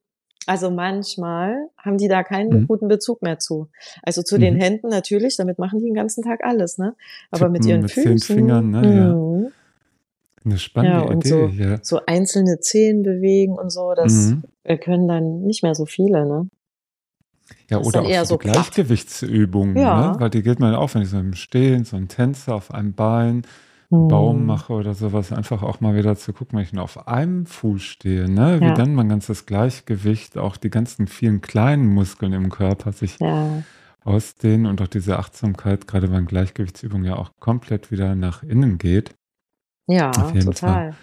Also manchmal haben die da keinen Mhm. guten Bezug mehr zu. Also zu den Mhm. Händen natürlich, damit machen die den ganzen Tag alles, ne? Aber mit ihren mit Füßen. zehn Fingern, ne? Ja. mhm. Eine spannende Ja, und Idee so, hier. so einzelne Zehen bewegen und so, das Mhm. können dann nicht mehr so viele, ne? Ja, Das oder auch eher so. Gleichgewichtsübungen, Ja. ne? Weil die geht man auch, wenn ich so im Stehen, so einen Tänzer auf einem Bein, einen Baum Hm. mache oder sowas, einfach auch mal wieder zu gucken, wenn ich nur auf einem Fuß stehe, ne? Wie Ja, dann mein ganzes Gleichgewicht, auch die ganzen vielen kleinen Muskeln im Körper sich ja, ausdehnen und auch diese Achtsamkeit gerade beim Gewichtsübungen ja auch komplett wieder nach innen geht. Auf ja, jeden Fall.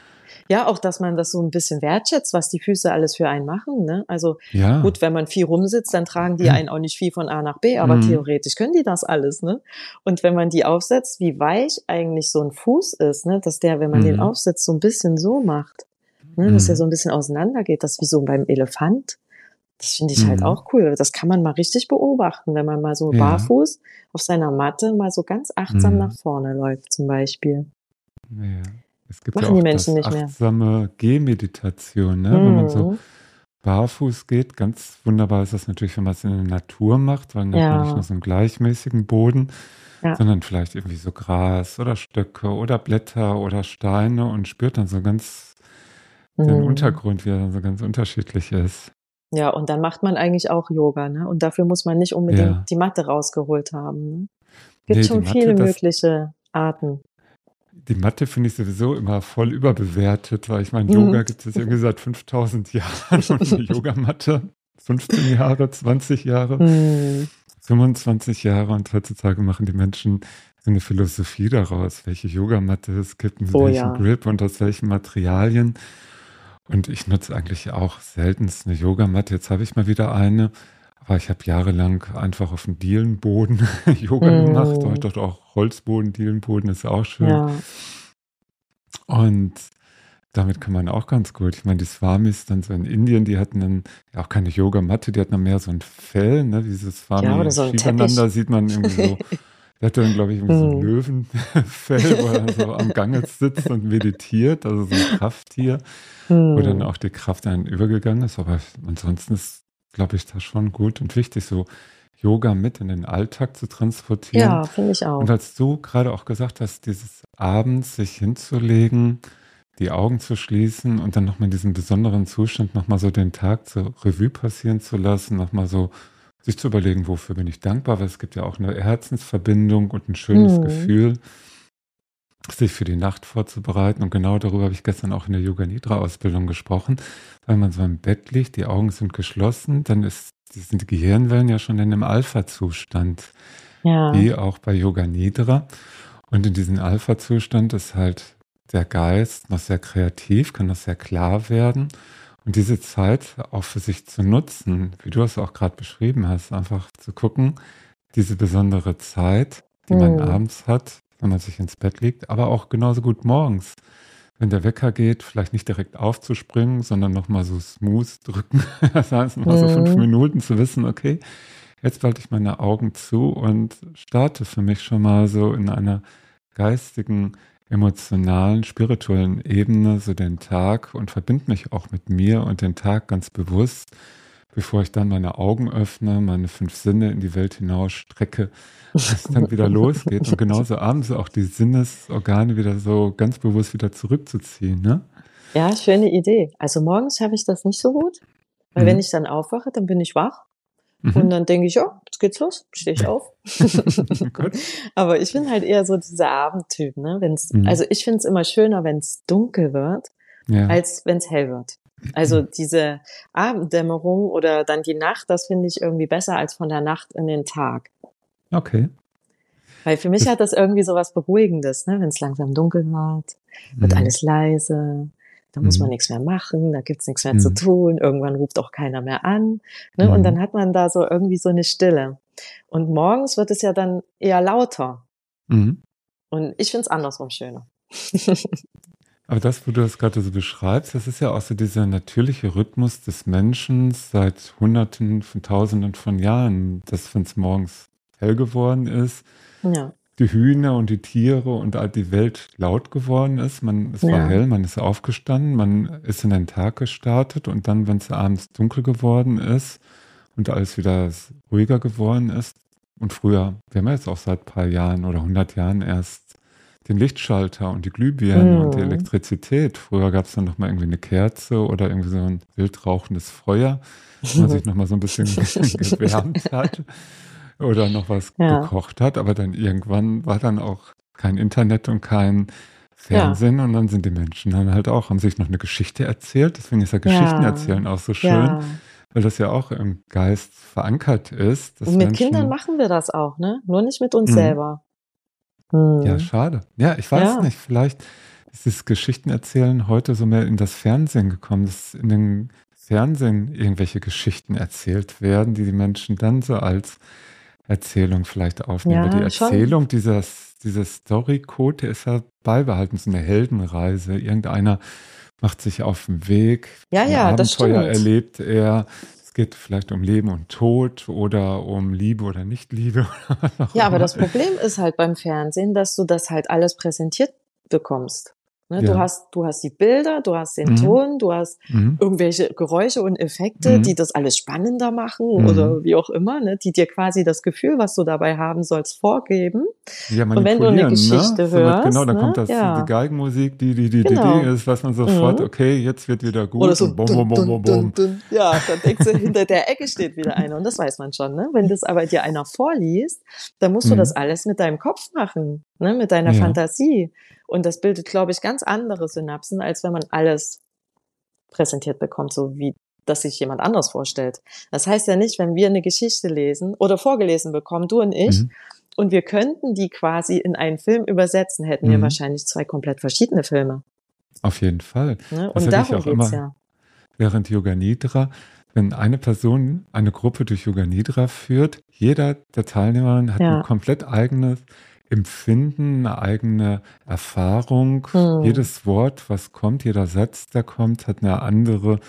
Ja, auch, dass man das so ein bisschen wertschätzt, was die Füße alles für einen machen, ne? Also Ja. gut, wenn man viel rumsitzt, dann tragen die einen auch nicht viel von A nach B, aber Mhm. theoretisch können die das alles, ne? Und wenn man die aufsetzt, wie weich eigentlich so ein Fuß ist, ne? Dass der, wenn man den Mhm. aufsetzt, so ein bisschen so macht, ne? Dass er Mhm. so ein bisschen auseinander geht, das wie so beim Elefant. Das finde ich halt Mhm. auch cool. Das kann man mal richtig beobachten, wenn man mal so Ja. barfuß auf seiner Matte mal so ganz achtsam Mhm. nach vorne läuft, zum Beispiel. Ja. Es gibt ja Machen die auch Menschen das nicht mehr. achtsame Gehmeditation, ne? Wenn man so Mhm. barfuß geht, ganz wunderbar ist das natürlich, wenn man es in der Natur macht, weil dann hat man nicht Ja, nur so einen gleichmäßigen Boden, ja, sondern vielleicht irgendwie so Gras oder Stöcke oder Blätter oder Steine und spürt dann so ganz den Mhm. Untergrund, wie er dann so ganz unterschiedlich ist. Ja, und dann macht man eigentlich auch Yoga, ne? Und dafür muss man nicht unbedingt Ja. die Matte rausgeholt haben. Ne? Gibt Nee, die schon Matte, viele mögliche Arten. Die Matte finde ich sowieso immer voll überbewertet, weil ich meine, Yoga Mhm. gibt es irgendwie seit 5000 Jahren und eine Yogamatte 15 Jahre, 20 Jahre. Mhm. 25 Jahre und heutzutage machen die Menschen so eine Philosophie daraus, welche Yogamatte es gibt, mit Oh welchem ja. Grip und aus welchen Materialien. Und ich nutze eigentlich auch seltenst eine Yogamatte. Jetzt habe ich mal wieder eine, aber ich habe jahrelang einfach auf dem Dielenboden Yoga gemacht. Mhm. Heute auch Holzboden, Dielenboden ist auch schön. Ja, Und damit kann man auch ganz gut. Ich meine, die Swamis dann so in Indien, die hatten dann ja auch keine Yogamatte, die hatten dann mehr so ein Fell, ne? Dieses ja, oder so Teppich. sieht man irgendwie so. Der hat dann, glaube ich, irgendwie so ein Mhm. Löwenfell, wo er so am Gange sitzt und meditiert, also so ein Krafttier, wo dann Mhm. auch die Kraft dann übergegangen ist. Aber ansonsten ist, glaube ich, das schon gut und wichtig, so Yoga mit in den Alltag zu transportieren. Ja, finde ich Und auch. als du gerade auch gesagt hast, dieses abends sich hinzulegen, die Augen zu schließen und dann nochmal in diesem besonderen Zustand nochmal so den Tag zur Revue passieren zu lassen, nochmal so sich zu überlegen, wofür bin ich dankbar, weil es gibt ja auch eine Herzensverbindung und ein schönes Mhm. Gefühl, sich für die Nacht vorzubereiten. Und genau darüber habe ich gestern auch in der Yoga Nidra Ausbildung gesprochen, weil man so im Bett liegt, die Augen sind geschlossen, dann ist, sind die Gehirnwellen ja schon in einem Alpha-Zustand Ja, wie auch bei Yoga Nidra. Und in diesem Alpha-Zustand ist halt der Geist noch sehr kreativ, kann noch sehr klar werden. Und diese Zeit auch für sich zu nutzen, wie du es auch gerade beschrieben hast, einfach zu gucken, diese besondere Zeit, die man Mhm. abends hat, wenn man sich ins Bett legt, aber auch genauso gut morgens. Wenn der Wecker geht, vielleicht nicht direkt aufzuspringen, sondern nochmal so smooth drücken. Das heißt, nochmal so fünf Mhm. Minuten zu wissen, okay, jetzt halte ich meine Augen zu und starte für mich schon mal so in einer geistigen, emotionalen, spirituellen Ebene so den Tag und verbinde mich auch mit mir und den Tag ganz bewusst, bevor ich dann meine Augen öffne, meine fünf Sinne in die Welt hinaus strecke, es dann wieder losgeht und genauso abends auch die Sinnesorgane wieder so ganz bewusst wieder zurückzuziehen, ne? Ja, schöne Idee. Also morgens schaffe ich das nicht so gut, weil wenn Mhm. ich dann aufwache, dann bin ich wach und Mhm. dann denke ich, ja, jetzt geht's los, stehe ich auf. Aber ich bin halt eher so dieser Abendtyp, ne? Wenn's, Mhm. also ich finde es immer schöner, wenn es dunkel wird, Ja. als wenn es hell wird. Also diese Abenddämmerung oder dann die Nacht, das finde ich irgendwie besser als von der Nacht in den Tag. Okay. Weil für mich hat das irgendwie so was Beruhigendes, ne? wenn es langsam dunkel wird, wird Mhm. alles leise, da muss man Mhm. nichts mehr machen, da gibt's nichts mehr zu Mhm. tun, irgendwann ruft auch keiner mehr an. Ne? Und Mhm. dann hat man da so irgendwie so eine Stille. Und morgens wird es ja dann eher lauter. Mhm. Und ich find's andersrum schöner. Aber das, wo du das gerade so beschreibst, das ist ja auch so dieser natürliche Rhythmus des Menschen seit Hunderten von Tausenden von Jahren, dass wenn es morgens hell geworden ist, ja. die Hühner und die Tiere und all die Welt laut geworden ist. Man, es war Ja. hell, man ist aufgestanden, man ist in den Tag gestartet und dann, wenn es abends dunkel geworden ist und alles wieder ruhiger geworden ist und früher, wir haben ja jetzt auch seit ein paar Jahren oder 100 Jahren erst den Lichtschalter und die Glühbirne Mhm. und die Elektrizität. Früher gab es dann noch mal irgendwie eine Kerze oder irgendwie so ein wild rauchendes Feuer, wo man sich noch mal so ein bisschen gewärmt hat oder noch was Ja. gekocht hat. Aber dann irgendwann war dann auch kein Internet und kein Fernsehen und dann sind die Menschen dann halt auch, haben sich noch eine Geschichte erzählt. Deswegen ist ja Geschichten Ja. erzählen auch so schön, Ja. weil das ja auch im Geist verankert ist. Und mit Menschen, Kindern machen wir das auch, ne? Nur nicht mit uns Mhm. selber. Hm. Ja, schade. Ja, ich weiß Ja. nicht, vielleicht ist das Geschichtenerzählen heute so mehr in das Fernsehen gekommen, dass in den Fernsehen irgendwelche Geschichten erzählt werden, die die Menschen dann so als Erzählung vielleicht aufnehmen. Ja, die schon. Erzählung, dieser, dieser Story-Code, der ist ja beibehalten, so eine Heldenreise. Irgendeiner macht sich auf den Weg, Ja, ein ja, das Abenteuer stimmt. erlebt er. Es geht vielleicht um Leben und Tod oder um Liebe oder Nicht-Liebe. oder Ja, aber das Problem ist halt beim Fernsehen, dass du das halt alles präsentiert bekommst. Ne? Ja. Du hast, du hast die Bilder, du hast den Mhm. Ton, du hast Mhm. irgendwelche Geräusche und Effekte, Mhm. die das alles spannender machen Mhm. oder wie auch immer, ne? die dir quasi das Gefühl, was du dabei haben sollst, vorgeben. Ja, Und wenn du eine manipulieren, Geschichte ne? So mit- hörst, genau, dann ne? kommt das, Ja. die Geigenmusik, die, die, die, die, Genau. die ist, was man sofort, Mhm. okay, jetzt wird wieder gut. Oder so, und bum, bum, bum, bum, bum. ja, dann denkst du, hinter der Ecke steht wieder einer und das weiß man schon. Ne? Wenn das aber dir einer vorliest, dann musst du Mhm. das alles mit deinem Kopf machen, ne? mit deiner Ja. Fantasie. Und das bildet, glaube ich, ganz andere Synapsen, als wenn man alles präsentiert bekommt, so wie das sich jemand anders vorstellt. Das heißt ja nicht, wenn wir eine Geschichte lesen oder vorgelesen bekommen, du und ich, Mhm. und wir könnten die quasi in einen Film übersetzen, hätten wir Mhm. wahrscheinlich zwei komplett verschiedene Filme. Auf jeden Fall. Ne? Und darum auch geht's immer- ja. Während Yoga Nidra, wenn eine Person eine Gruppe durch Yoga Nidra führt, jeder der Teilnehmer hat Ja. ein komplett eigenes Empfinden, eine eigene Erfahrung. Hm. Jedes Wort, was kommt, jeder Satz, der kommt, hat eine andere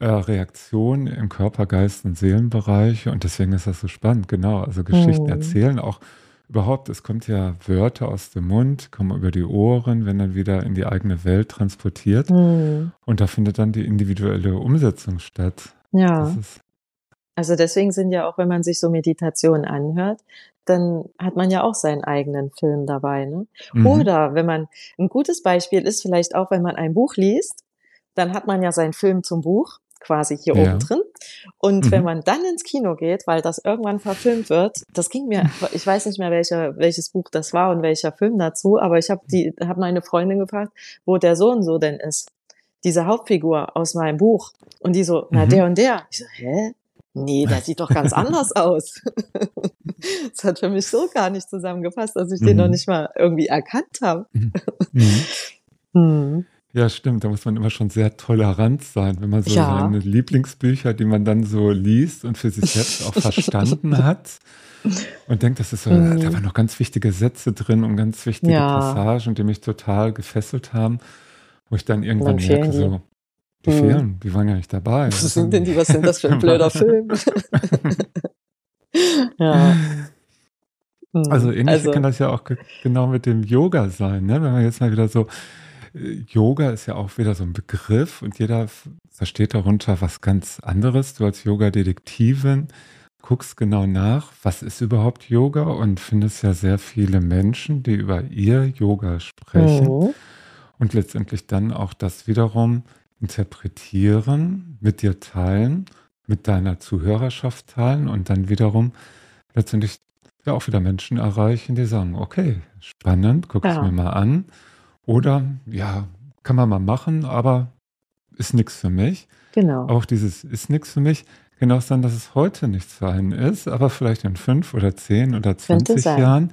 äh, Reaktion im Körper, Geist und Seelenbereich. Und deswegen ist das so spannend, genau. Also Geschichten Hm. erzählen auch überhaupt, es kommt ja Wörter aus dem Mund, kommen über die Ohren, werden dann wieder in die eigene Welt transportiert. Hm. Und da findet dann die individuelle Umsetzung statt. Ja, also deswegen sind ja auch, wenn man sich so Meditationen anhört, dann hat man ja auch seinen eigenen Film dabei. Ne? mhm. Oder wenn man, ein gutes Beispiel ist vielleicht auch, wenn man ein Buch liest, dann hat man ja seinen Film zum Buch quasi hier Ja. oben drin. Und Mhm. wenn man dann ins Kino geht, weil das irgendwann verfilmt wird, das ging mir, ich weiß nicht mehr welcher, welches Buch das war und welcher Film dazu, aber ich habe die, habe meine Freundin gefragt, wo der Sohn so denn ist. Diese Hauptfigur aus meinem Buch. Und die so, na Mhm. der und der. Ich so, hä? Nee, der sieht doch ganz anders aus. Das hat für mich so gar nicht zusammengepasst, dass ich den Mhm. noch nicht mal irgendwie erkannt habe. Mhm. Hm. Ja, stimmt. Da muss man immer schon sehr tolerant sein, wenn man so Ja. seine Lieblingsbücher, die man dann so liest und für sich selbst auch verstanden hat und denkt, das ist so, Mhm. da waren noch ganz wichtige Sätze drin und ganz wichtige Ja. Passagen, die mich total gefesselt haben, wo ich dann irgendwann merke, so, die Mhm. fehlen, die waren ja nicht dabei. Was sind denn die, was sind das für ein blöder Film? ja. Hm. Also ähnlich Also, kann das ja auch ge- genau mit dem Yoga sein, ne? Wenn man jetzt mal wieder so, äh, Yoga ist ja auch wieder so ein Begriff und jeder versteht darunter was ganz anderes. Du als Yoga-Detektivin guckst genau nach, was ist überhaupt Yoga und findest ja sehr viele Menschen, die über ihr Yoga sprechen mhm. und letztendlich dann auch das wiederum interpretieren, mit dir teilen, mit deiner Zuhörerschaft teilen und dann wiederum letztendlich ja auch wieder Menschen erreichen, die sagen, okay, spannend, guck es Ja. mir mal an. Oder ja, kann man mal machen, aber ist nichts für mich. Genau. Auch dieses ist nichts für mich, kann auch sein, dass es heute nichts für einen ist, aber vielleicht in fünf oder zehn oder Könnte 20 sein. Jahren,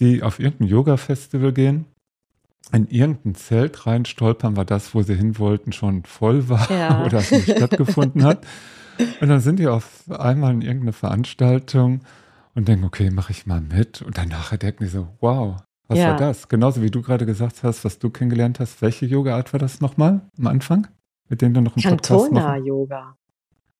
die auf irgendein Yoga-Festival gehen, in irgendein Zelt reinstolpern, weil das, wo sie hin wollten, schon voll war Ja. oder es nicht stattgefunden hat. Und dann sind die auf einmal in irgendeine Veranstaltung und denken, okay, mache ich mal mit. Und danach denken die so, wow, was Ja. war das? Genauso wie du gerade gesagt hast, was du kennengelernt hast. Welche Yoga-Art war das nochmal am Anfang? Mit dem du noch machen? Cantona-Yoga.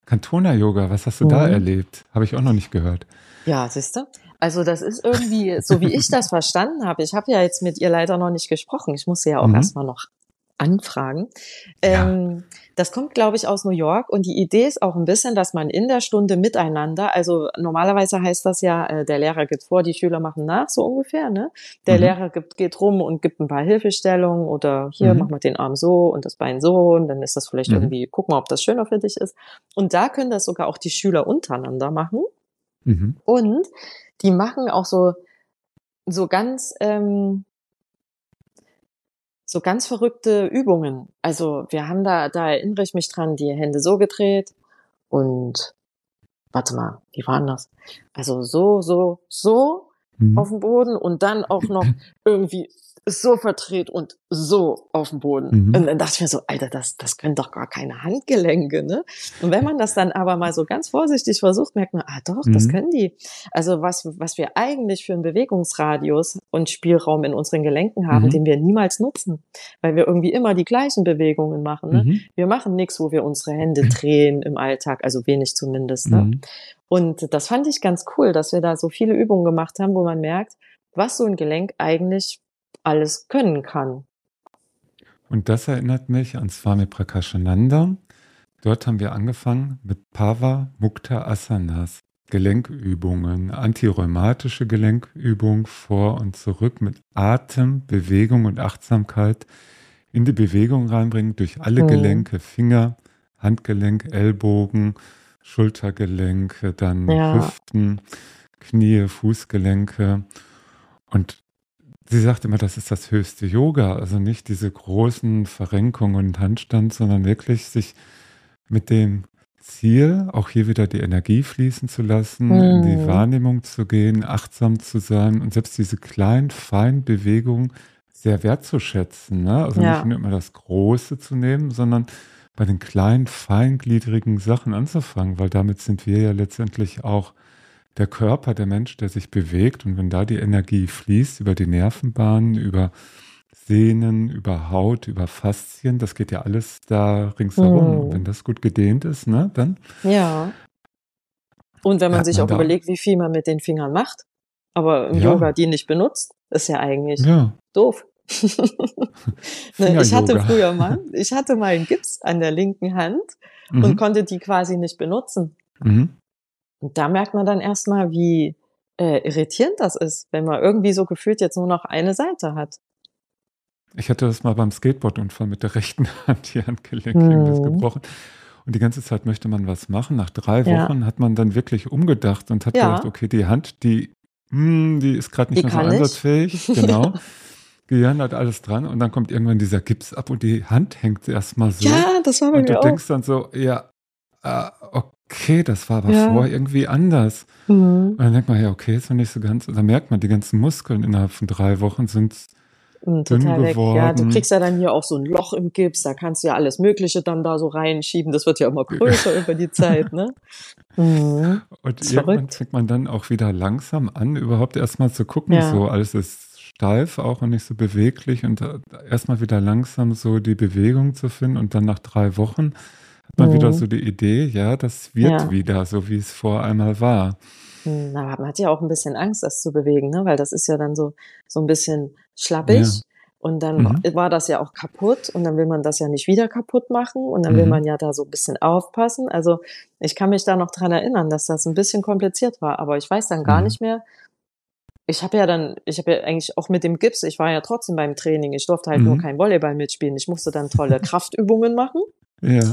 Cantona-Yoga, was hast du da Mhm. erlebt? Habe ich auch noch nicht gehört. Ja, siehst du? Also das ist irgendwie, so wie ich das verstanden habe, ich habe ja jetzt mit ihr leider noch nicht gesprochen. Ich muss sie ja auch mhm. erstmal noch anfragen. Ja. Ähm, das kommt, glaube ich, aus New York und die Idee ist auch ein bisschen, dass man in der Stunde miteinander, also normalerweise heißt das ja, äh, der Lehrer gibt vor, die Schüler machen nach, so ungefähr, ne? Der mhm. Lehrer gibt, geht rum und gibt ein paar Hilfestellungen oder hier, mhm. mach mal den Arm so und das Bein so und dann ist das vielleicht mhm. irgendwie, guck mal, ob das schöner für dich ist. Und da können das sogar auch die Schüler untereinander machen. Mhm. Und die machen auch so, so ganz, ähm, so ganz verrückte Übungen. Also wir haben da, da erinnere ich mich dran, die Hände so gedreht und warte mal, wie waren das? Also so, so, so mhm. auf dem Boden und dann auch noch irgendwie so verdreht und so auf dem Boden. Mhm. Und dann dachte ich mir so, Alter, das, das können doch gar keine Handgelenke, ne? Und wenn man das dann aber mal so ganz vorsichtig versucht, merkt man, ah doch, mhm. das können die. Also was, was wir eigentlich für einen Bewegungsradius und Spielraum in unseren Gelenken haben, mhm. den wir niemals nutzen, weil wir irgendwie immer die gleichen Bewegungen machen. Ne? Mhm. Wir machen nichts, wo wir unsere Hände drehen im Alltag, also wenig zumindest. Ne? Mhm. Und das fand ich ganz cool, dass wir da so viele Übungen gemacht haben, wo man merkt, was so ein Gelenk eigentlich alles können kann. Und das erinnert mich an Swami Prakashananda. Dort haben wir angefangen mit Pava Mukta Asanas, Gelenkübungen, antirheumatische Gelenkübungen vor und zurück mit Atem, Bewegung und Achtsamkeit in die Bewegung reinbringen durch alle mhm. Gelenke, Finger, Handgelenk, Ellbogen, Schultergelenke, dann ja. Hüften, Knie, Fußgelenke. Und Sie sagt immer, das ist das höchste Yoga, also nicht diese großen Verrenkungen und Handstand, sondern wirklich sich mit dem Ziel, auch hier wieder die Energie fließen zu lassen, mhm. in die hm. Wahrnehmung zu gehen, achtsam zu sein und selbst diese kleinen, feinen Bewegungen sehr wertzuschätzen. Ne? Also ja. nicht nur immer das Große zu nehmen, sondern bei den kleinen, feingliedrigen Sachen anzufangen, weil damit sind wir ja letztendlich auch der Körper, der Mensch, der sich bewegt und wenn da die Energie fließt über die Nervenbahnen, über Sehnen, über Haut, über Faszien, das geht ja alles da ringsherum. Und hm. wenn das gut gedehnt ist, ne, dann. Ja. Und wenn man sich man auch überlegt, wie viel man mit den Fingern macht, aber im ja. Yoga die nicht benutzt, ist ja eigentlich ja. doof. ne, ich hatte früher mal, ich hatte mal einen Gips an der linken Hand mhm. und konnte die quasi nicht benutzen. Mhm. Und da merkt man dann erstmal, wie äh, irritierend das ist, wenn man irgendwie so gefühlt jetzt nur noch eine Seite hat. Ich hatte das mal beim Skateboardunfall mit der rechten Hand, die Handgelenk hm. gebrochen. Und die ganze Zeit möchte man was machen. Nach drei Wochen ja. hat man dann wirklich umgedacht und hat ja. gedacht, okay, die Hand, die, mh, hm, die ist gerade nicht die mehr so einsatzfähig. Genau. Gehirn hat alles dran und dann kommt irgendwann dieser Gips ab und die Hand hängt erstmal so. Ja, das war bei und mir Und du denkst dann so, ja, äh, okay okay, das war aber ja. vorher irgendwie anders. Mhm. Und dann denkt man, ja, okay, ist noch nicht so ganz. Und dann merkt man, die ganzen Muskeln innerhalb von drei Wochen sind mhm, dünn Total geworden. Weg. Ja, du kriegst ja dann hier auch so ein Loch im Gips, da kannst du ja alles Mögliche dann da so reinschieben. Das wird ja immer größer über die Zeit, ne? Mhm. Und irgendwann verrückt. fängt man dann auch wieder langsam an, überhaupt erstmal zu gucken, ja. so alles ist steif auch und nicht so beweglich und erstmal wieder langsam so die Bewegung zu finden und dann nach drei Wochen mal mhm. wieder so die Idee, ja, das wird ja. wieder, so wie es vor einmal war. Aber man hat ja auch ein bisschen Angst, das zu bewegen, ne? weil das ist ja dann so, so ein bisschen schlappig. Ja. Und dann mhm. war das ja auch kaputt und dann will man das ja nicht wieder kaputt machen und dann mhm. will man ja da so ein bisschen aufpassen. Also ich kann mich da noch dran erinnern, dass das ein bisschen kompliziert war, aber ich weiß dann gar mhm. nicht mehr. Ich habe ja dann, ich habe ja eigentlich auch mit dem Gips, ich war ja trotzdem beim Training, ich durfte halt nur mhm. kein Volleyball mitspielen. Ich musste dann tolle Kraftübungen machen. Ja.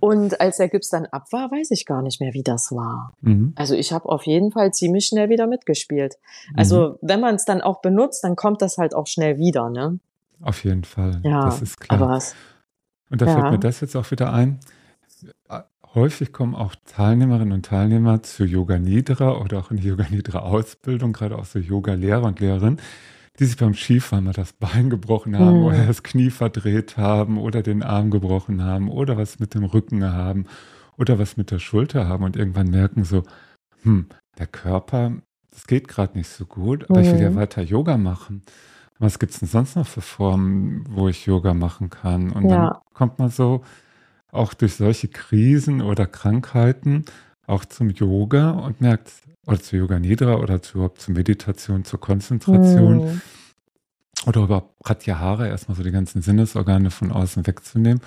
Und als der Gips dann ab war, weiß ich gar nicht mehr, wie das war. Mhm. Also ich habe auf jeden Fall ziemlich schnell wieder mitgespielt. Also mhm. wenn man es dann auch benutzt, dann kommt das halt auch schnell wieder, ne? Auf jeden Fall. Ja, das ist klar. Aber was, und da ja. fällt mir das jetzt auch wieder ein. Häufig kommen auch Teilnehmerinnen und Teilnehmer zu Yoga Nidra oder auch in die Yoga Nidra Ausbildung, gerade auch so Yoga-Lehrer und Lehrerinnen, die sich beim Skifahren mal das Bein gebrochen haben mhm. oder das Knie verdreht haben oder den Arm gebrochen haben oder was mit dem Rücken haben oder was mit der Schulter haben und irgendwann merken so, hm, der Körper, das geht gerade nicht so gut, aber mhm. ich will ja mhm. weiter Yoga machen. Was gibt es denn sonst noch für Formen, wo ich Yoga machen kann? Und ja. dann kommt man so auch durch solche Krisen oder Krankheiten auch zum Yoga und merkt, oder zu Yoga Nidra oder zu, zur Meditation, zur Konzentration. Mhm. Oder überhaupt Pratyahara, erstmal so die ganzen Sinnesorgane von außen wegzunehmen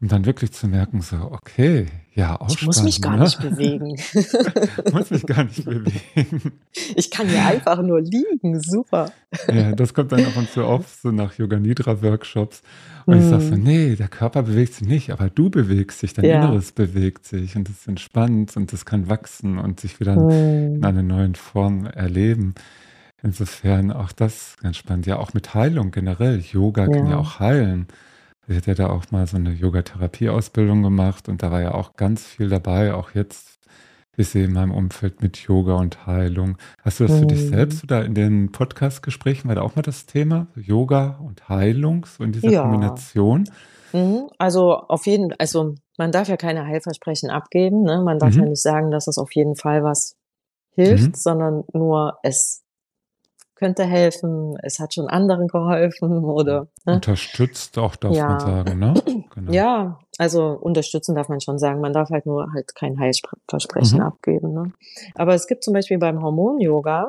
um dann wirklich zu merken, so, okay, ja, auch Ich muss mich gar ne? nicht bewegen. ich muss mich gar nicht bewegen. Ich kann ja einfach nur liegen, super. Ja, das kommt dann ab und zu oft so nach Yoga Nidra Workshops. Und mm. ich sage so, hm. nee, der Körper bewegt sich nicht, aber du bewegst dich, dein ja. Inneres bewegt sich und es ist entspannt und es kann wachsen und sich wieder mm. in einer neuen Form erleben. Insofern auch das ganz spannend. Ja, auch mit Heilung generell. Yoga ja. kann ja auch heilen. Sie hat ja da auch mal so eine Yoga-Therapie-Ausbildung gemacht und da war ja auch ganz viel dabei, auch jetzt. Ich sehe in meinem Umfeld mit Yoga und Heilung. Hast du das für dich mhm. selbst oder in den Podcast-Gesprächen war da auch mal das Thema? Yoga und Heilung, so in dieser ja. Kombination? Mhm. Also auf jeden also man darf ja keine Heilversprechen abgeben, ne? Man darf mhm. ja nicht sagen, dass es auf jeden Fall was hilft, mhm. sondern nur es könnte helfen, es hat schon anderen geholfen oder. Ne? Unterstützt auch, darf ja. man sagen, ne? Genau. Ja, also unterstützen darf man schon sagen. Man darf halt nur halt kein Heilversprechen mhm. abgeben. Ne? Aber es gibt zum Beispiel beim Hormon-Yoga,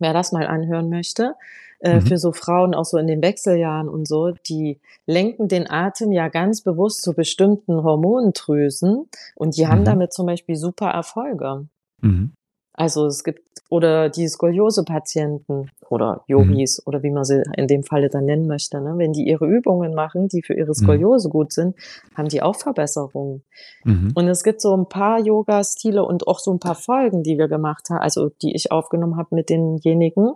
wer das mal anhören möchte, äh, mhm. für so Frauen auch so in den Wechseljahren und so, die lenken den Atem ja ganz bewusst zu bestimmten Hormondrüsen und die haben mhm. damit zum Beispiel super Erfolge. Mhm. Also es gibt oder die Skoliose-Patienten oder Yogis mhm. oder wie man sie in dem Falle dann nennen möchte, ne? wenn die ihre Übungen machen, die für ihre mhm. Skoliose mhm. gut sind, haben die auch Verbesserungen. Mhm. Und es gibt so ein paar Yoga-Stile und auch so ein paar Folgen, die wir gemacht haben, also die ich aufgenommen habe mit denjenigen,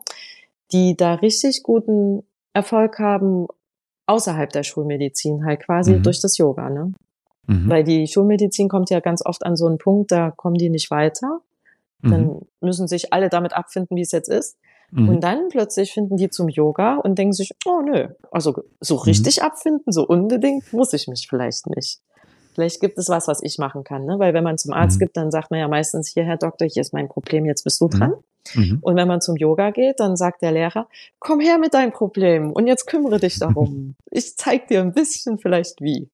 die da richtig guten Erfolg haben außerhalb der Schulmedizin, halt quasi mhm. durch das Yoga, ne? Mhm. Weil die Schulmedizin kommt ja ganz oft an so einen Punkt, da kommen die nicht weiter. Dann mhm. müssen sich alle damit abfinden, wie es jetzt ist. Mhm. Und dann plötzlich finden die zum Yoga und denken sich, oh nö, also so mhm. richtig mhm. abfinden, so unbedingt muss ich mich vielleicht nicht. Vielleicht gibt es was, was ich machen kann, ne? Weil wenn man zum Arzt mhm. gibt, dann sagt man ja meistens, hier, Herr Doktor, hier ist mein Problem, jetzt bist du dran. Mhm. Und wenn man zum Yoga geht, dann sagt der Lehrer, komm her mit deinem Problem und jetzt kümmere dich darum. ich zeig dir ein bisschen vielleicht wie.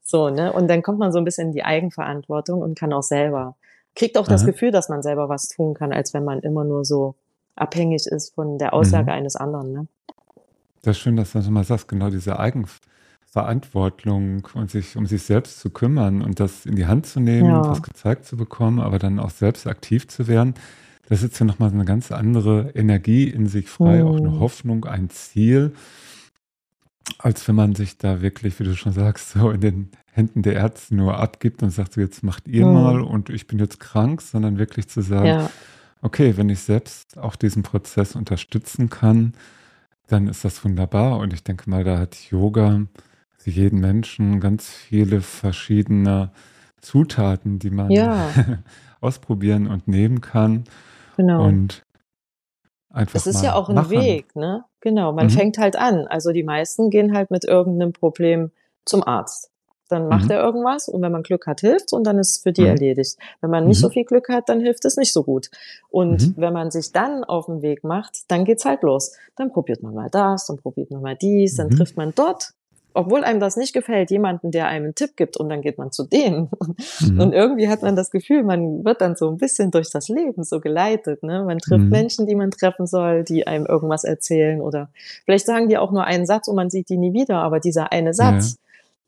So, ne? Und dann kommt man so ein bisschen in die Eigenverantwortung und kann auch selber kriegt auch Aha. das Gefühl, dass man selber was tun kann, als wenn man immer nur so abhängig ist von der Aussage mhm. eines anderen. Ne? Das ist schön, dass du das mal sagst, genau diese Eigenverantwortung und sich um sich selbst zu kümmern und das in die Hand zu nehmen, ja. das gezeigt zu bekommen, aber dann auch selbst aktiv zu werden. Das ist ja nochmal eine ganz andere Energie in sich frei, mhm. auch eine mhm. Hoffnung, ein Ziel, als wenn man sich da wirklich, wie du schon sagst, so in den Händen der Ärzte nur abgibt und sagt, so jetzt macht ihr mhm. mal und ich bin jetzt krank, sondern wirklich zu sagen, ja. okay, wenn ich selbst auch diesen Prozess unterstützen kann, dann ist das wunderbar. Und ich denke mal, da hat Yoga für jeden Menschen ganz viele verschiedene Zutaten, die man ja. ausprobieren und nehmen kann. Genau. Und einfach. Es ist ja auch ein machen. Weg, ne? Genau. Man mhm. fängt halt an. Also die meisten gehen halt mit irgendeinem Problem zum Arzt. Dann macht mhm. er irgendwas und wenn man Glück hat, hilft's und dann ist es für die mhm. erledigt. Wenn man nicht mhm. so viel Glück hat, dann hilft es nicht so gut. Und mhm. wenn man sich dann auf den Weg macht, dann geht's halt los. Dann probiert man mal das, dann probiert man mal dies, dann mhm. trifft man dort obwohl einem das nicht gefällt, jemanden, der einem einen Tipp gibt und dann geht man zu denen. Mhm. Und irgendwie hat man das Gefühl, man wird dann so ein bisschen durch das Leben so geleitet. Ne? Man trifft mhm. Menschen, die man treffen soll, die einem irgendwas erzählen oder vielleicht sagen die auch nur einen Satz und man sieht die nie wieder, aber dieser eine Satz,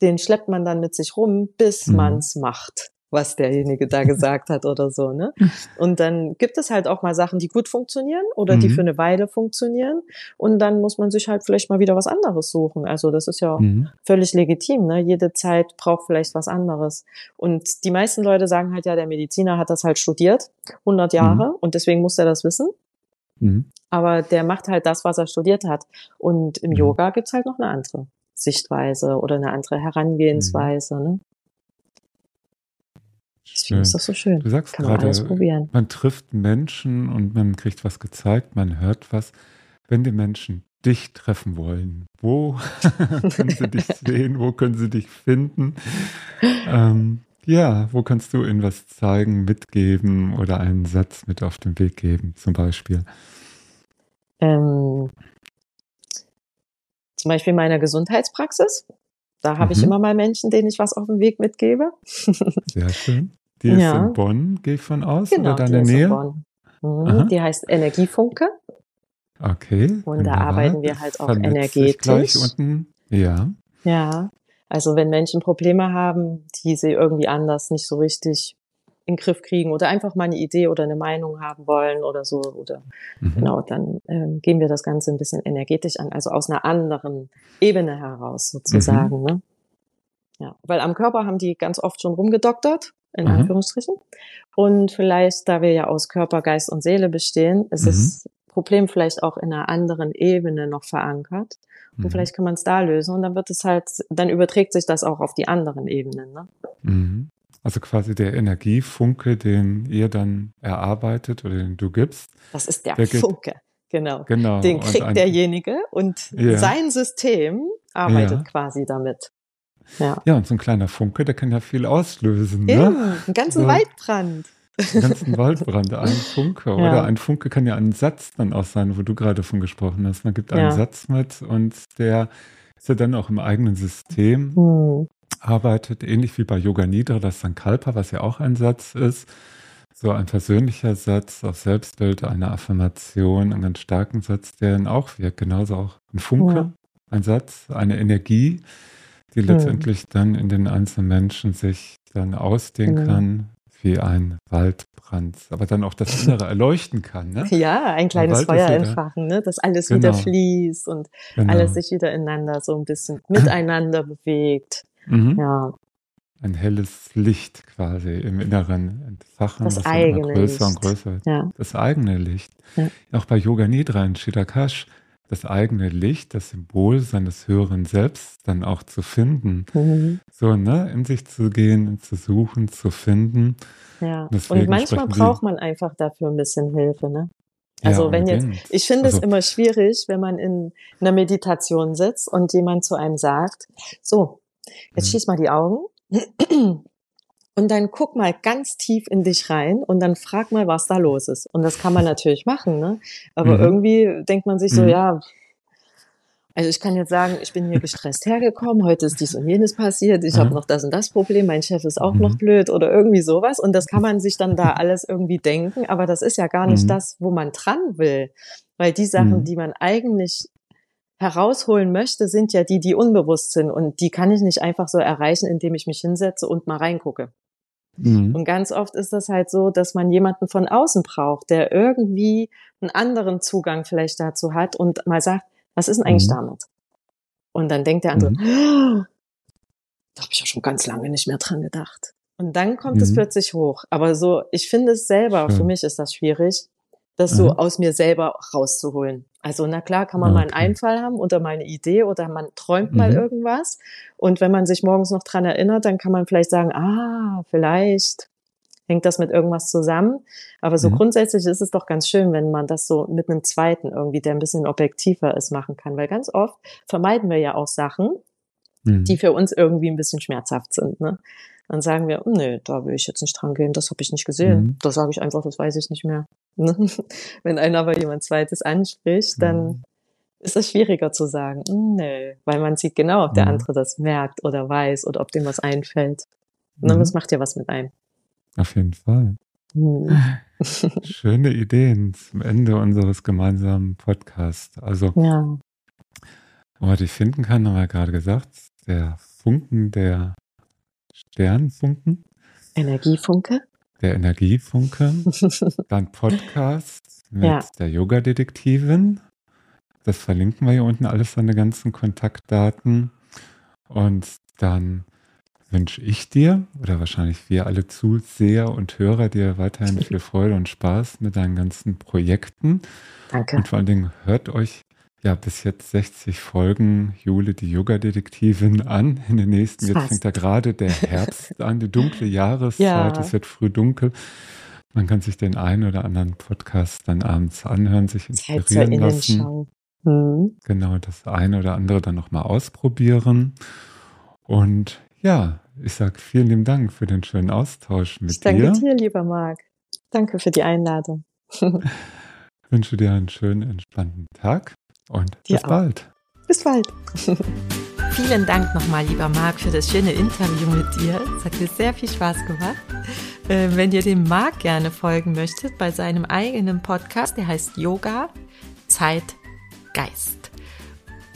den schleppt man dann mit sich rum, bis mhm. man's macht, was derjenige da gesagt hat oder so, ne? Und dann gibt es halt auch mal Sachen, die gut funktionieren oder mhm. die für eine Weile funktionieren und dann muss man sich halt vielleicht mal wieder was anderes suchen. Also das ist ja mhm. völlig legitim, ne? Jede Zeit braucht vielleicht was anderes. Und die meisten Leute sagen halt ja, der Mediziner hat das halt studiert, 100 Jahre mhm. und deswegen muss er das wissen. Mhm. Aber der macht halt das, was er studiert hat. Und im mhm. Yoga gibt's halt noch eine andere. Sichtweise oder eine andere Herangehensweise. Mhm. Ne? Deswegen ist das so schön. Du sagst Kann gerade, man, man trifft Menschen und man kriegt was gezeigt, man hört was. Wenn die Menschen dich treffen wollen, wo können sie dich sehen, wo können sie dich finden? Ähm, ja, wo kannst du ihnen was zeigen, mitgeben oder einen Satz mit auf den Weg geben, zum Beispiel? Ähm, zum Beispiel meiner Gesundheitspraxis. Da habe mhm. ich immer mal Menschen, denen ich was auf dem Weg mitgebe. Sehr schön. Die ist Ja. in Bonn, gehe ich von aus, Genau, oder ist in Nähe? Bonn. Aha. Mhm. Die heißt Energiefunke. Okay. Und da arbeiten wir halt auch vernetzt sich Gleich energetisch. unten. Ja. Ja, also wenn Menschen Probleme haben, die sie irgendwie anders nicht so richtig in den Griff kriegen oder einfach mal eine Idee oder eine Meinung haben wollen oder so oder Mhm. genau, dann ähm, gehen wir das Ganze ein bisschen energetisch an, also aus einer anderen Ebene heraus sozusagen. Mhm. Ne? Ja, weil am Körper haben die ganz oft schon rumgedoktert, in Mhm. Anführungsstrichen. Und vielleicht, da wir ja aus Körper, Geist und Seele bestehen, ist Mhm. das Problem vielleicht auch in einer anderen Ebene noch verankert. Und Mhm. vielleicht kann man es da lösen und dann wird es halt, dann überträgt sich das auch auf die anderen Ebenen. Ne? Mhm. Also quasi der Energiefunke, den ihr dann erarbeitet oder den du gibst. Das ist der, Der Funke. Genau. Genau. Den und kriegt ein- derjenige und Ja. sein System arbeitet Ja. quasi damit. Ja. Ja, und so ein kleiner Funke, der kann ja viel auslösen. Eben, Ne? einen ganzen So. Waldbrand. Den ganzen Waldbrand, ein Funke. Ja. Oder ein Funke kann ja ein Satz dann auch sein, wo du gerade von gesprochen hast. Man gibt einen Ja. Satz mit und der ist ja dann auch im eigenen System, Hm. arbeitet ähnlich wie bei Yoga Nidra, das Sankalpa, was ja auch ein Satz ist. So ein persönlicher Satz auf Selbstbild, eine Affirmation, einen ganz starken Satz, der dann auch wirkt. Genauso auch ein Funke, Ja. ein Satz, eine Energie, die Hm. letztendlich dann in den einzelnen Menschen sich dann ausdehnen Hm. kann wie ein Waldbrand, aber dann auch das Innere erleuchten kann. Ne? Ja, ein kleines Feuer entfachen, ne? dass alles Genau. wieder fließt und Genau. alles sich wieder ineinander so ein bisschen miteinander bewegt. mhm. Ja, Ein helles Licht quasi im Inneren entfachen, Das eigene größer und Licht. größer wird. ja, Das eigene Licht. Ja. Auch bei Yoga Nidra in Shidakash, das eigene Licht, das Symbol seines höheren Selbst dann auch zu finden. mhm. So, ne, in sich zu gehen, zu suchen, zu finden. ja. Deswegen Und manchmal braucht man einfach dafür ein bisschen Hilfe. Ne? Also ja, wenn jetzt, ich finde Also- es immer schwierig, wenn man in einer Meditation sitzt und jemand zu einem sagt, so, jetzt Mhm. schließ mal die Augen und dann guck mal ganz tief in dich rein und dann frag mal, was da los ist. Und das kann man natürlich machen, ne? Aber Mhm. irgendwie denkt man sich so, Mhm. ja, also ich kann jetzt sagen, ich bin hier gestresst hergekommen, heute ist dies und jenes passiert, ich habe Mhm. noch das und das Problem, mein Chef ist auch Mhm. noch blöd oder irgendwie sowas. Und das kann man sich dann da alles irgendwie denken, aber das ist ja gar nicht Mhm. das, wo man dran will. Weil die Sachen, Mhm. die man eigentlich herausholen möchte, sind ja die, die unbewusst sind. Und die kann ich nicht einfach so erreichen, indem ich mich hinsetze und mal reingucke. Mhm. Und ganz oft ist das halt so, dass man jemanden von außen braucht, der irgendwie einen anderen Zugang vielleicht dazu hat und mal sagt, was ist denn eigentlich Mhm. damit? Und dann denkt der andere, Mhm. da habe ich ja schon ganz lange nicht mehr dran gedacht. Und dann kommt es Mhm. plötzlich hoch. Aber so, ich finde es selber, für mich ist das schwierig, das so Mhm. aus mir selber rauszuholen. Also na klar kann man mal einen Okay. Einfall haben oder mal eine Idee oder man träumt mal Mhm. irgendwas. Und wenn man sich morgens noch dran erinnert, dann kann man vielleicht sagen, ah, vielleicht hängt das mit irgendwas zusammen. Aber so Mhm. grundsätzlich ist es doch ganz schön, wenn man das so mit einem zweiten irgendwie, der ein bisschen objektiver ist, machen kann. Weil ganz oft vermeiden wir ja auch Sachen, Mhm. die für uns irgendwie ein bisschen schmerzhaft sind. Ne? Dann sagen wir, nee, da will ich jetzt nicht dran gehen, das habe ich nicht gesehen. Mhm. Das sage ich einfach, das weiß ich nicht mehr. Ne? Wenn einer aber jemand Zweites anspricht, dann Mhm. ist es schwieriger zu sagen, "Mm, nee, weil man sieht genau, ob der Mhm. andere das merkt oder weiß oder ob dem was einfällt. Ne? Mhm. Das macht ja was mit einem. Auf jeden Fall. Mhm. Schöne Ideen zum Ende unseres gemeinsamen Podcasts. Also, Ja, was ich finden kann, haben wir gerade gesagt, der Funken der Sternfunken, Energiefunke. Der Energiefunke, dann Podcast mit Ja. der Yoga-Detektivin. Das verlinken wir hier unten alles seine ganzen Kontaktdaten. Und dann wünsche ich dir oder wahrscheinlich wir alle Zuseher und Hörer dir weiterhin viel Freude und Spaß mit deinen ganzen Projekten. Danke. Und vor allen Dingen hört euch ja bis jetzt 60 Folgen Jule, die Yoga-Detektivin an. In den nächsten, jetzt fängt da gerade der Herbst an, die dunkle Jahreszeit, Ja. es wird früh dunkel. Man kann sich den einen oder anderen Podcast dann abends anhören, sich inspirieren lassen. Innenschau. Mhm. Genau, das eine oder andere dann nochmal ausprobieren. Und ja, ich sage vielen lieben Dank für den schönen Austausch mit Ich danke dir. dir, lieber Marc. Danke für die Einladung. Wünsche dir einen schönen, entspannten Tag und Dir bis auch. bald. Bis bald. Vielen Dank nochmal, lieber Marc, für das schöne Interview mit dir. Es hat mir sehr viel Spaß gemacht. Äh, wenn ihr dem Marc gerne folgen möchtet bei seinem eigenen Podcast, der heißt Yoga, Zeit, Geist.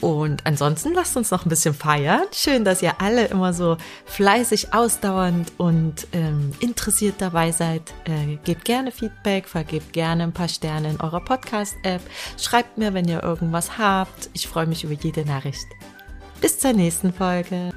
Und ansonsten lasst uns noch ein bisschen feiern. Schön, dass ihr alle immer so fleißig, ausdauernd und ähm, interessiert dabei seid. Äh, gebt gerne Feedback, vergebt gerne ein paar Sterne in eurer Podcast-App. Schreibt mir, wenn ihr irgendwas habt. Ich freue mich über jede Nachricht. Bis zur nächsten Folge.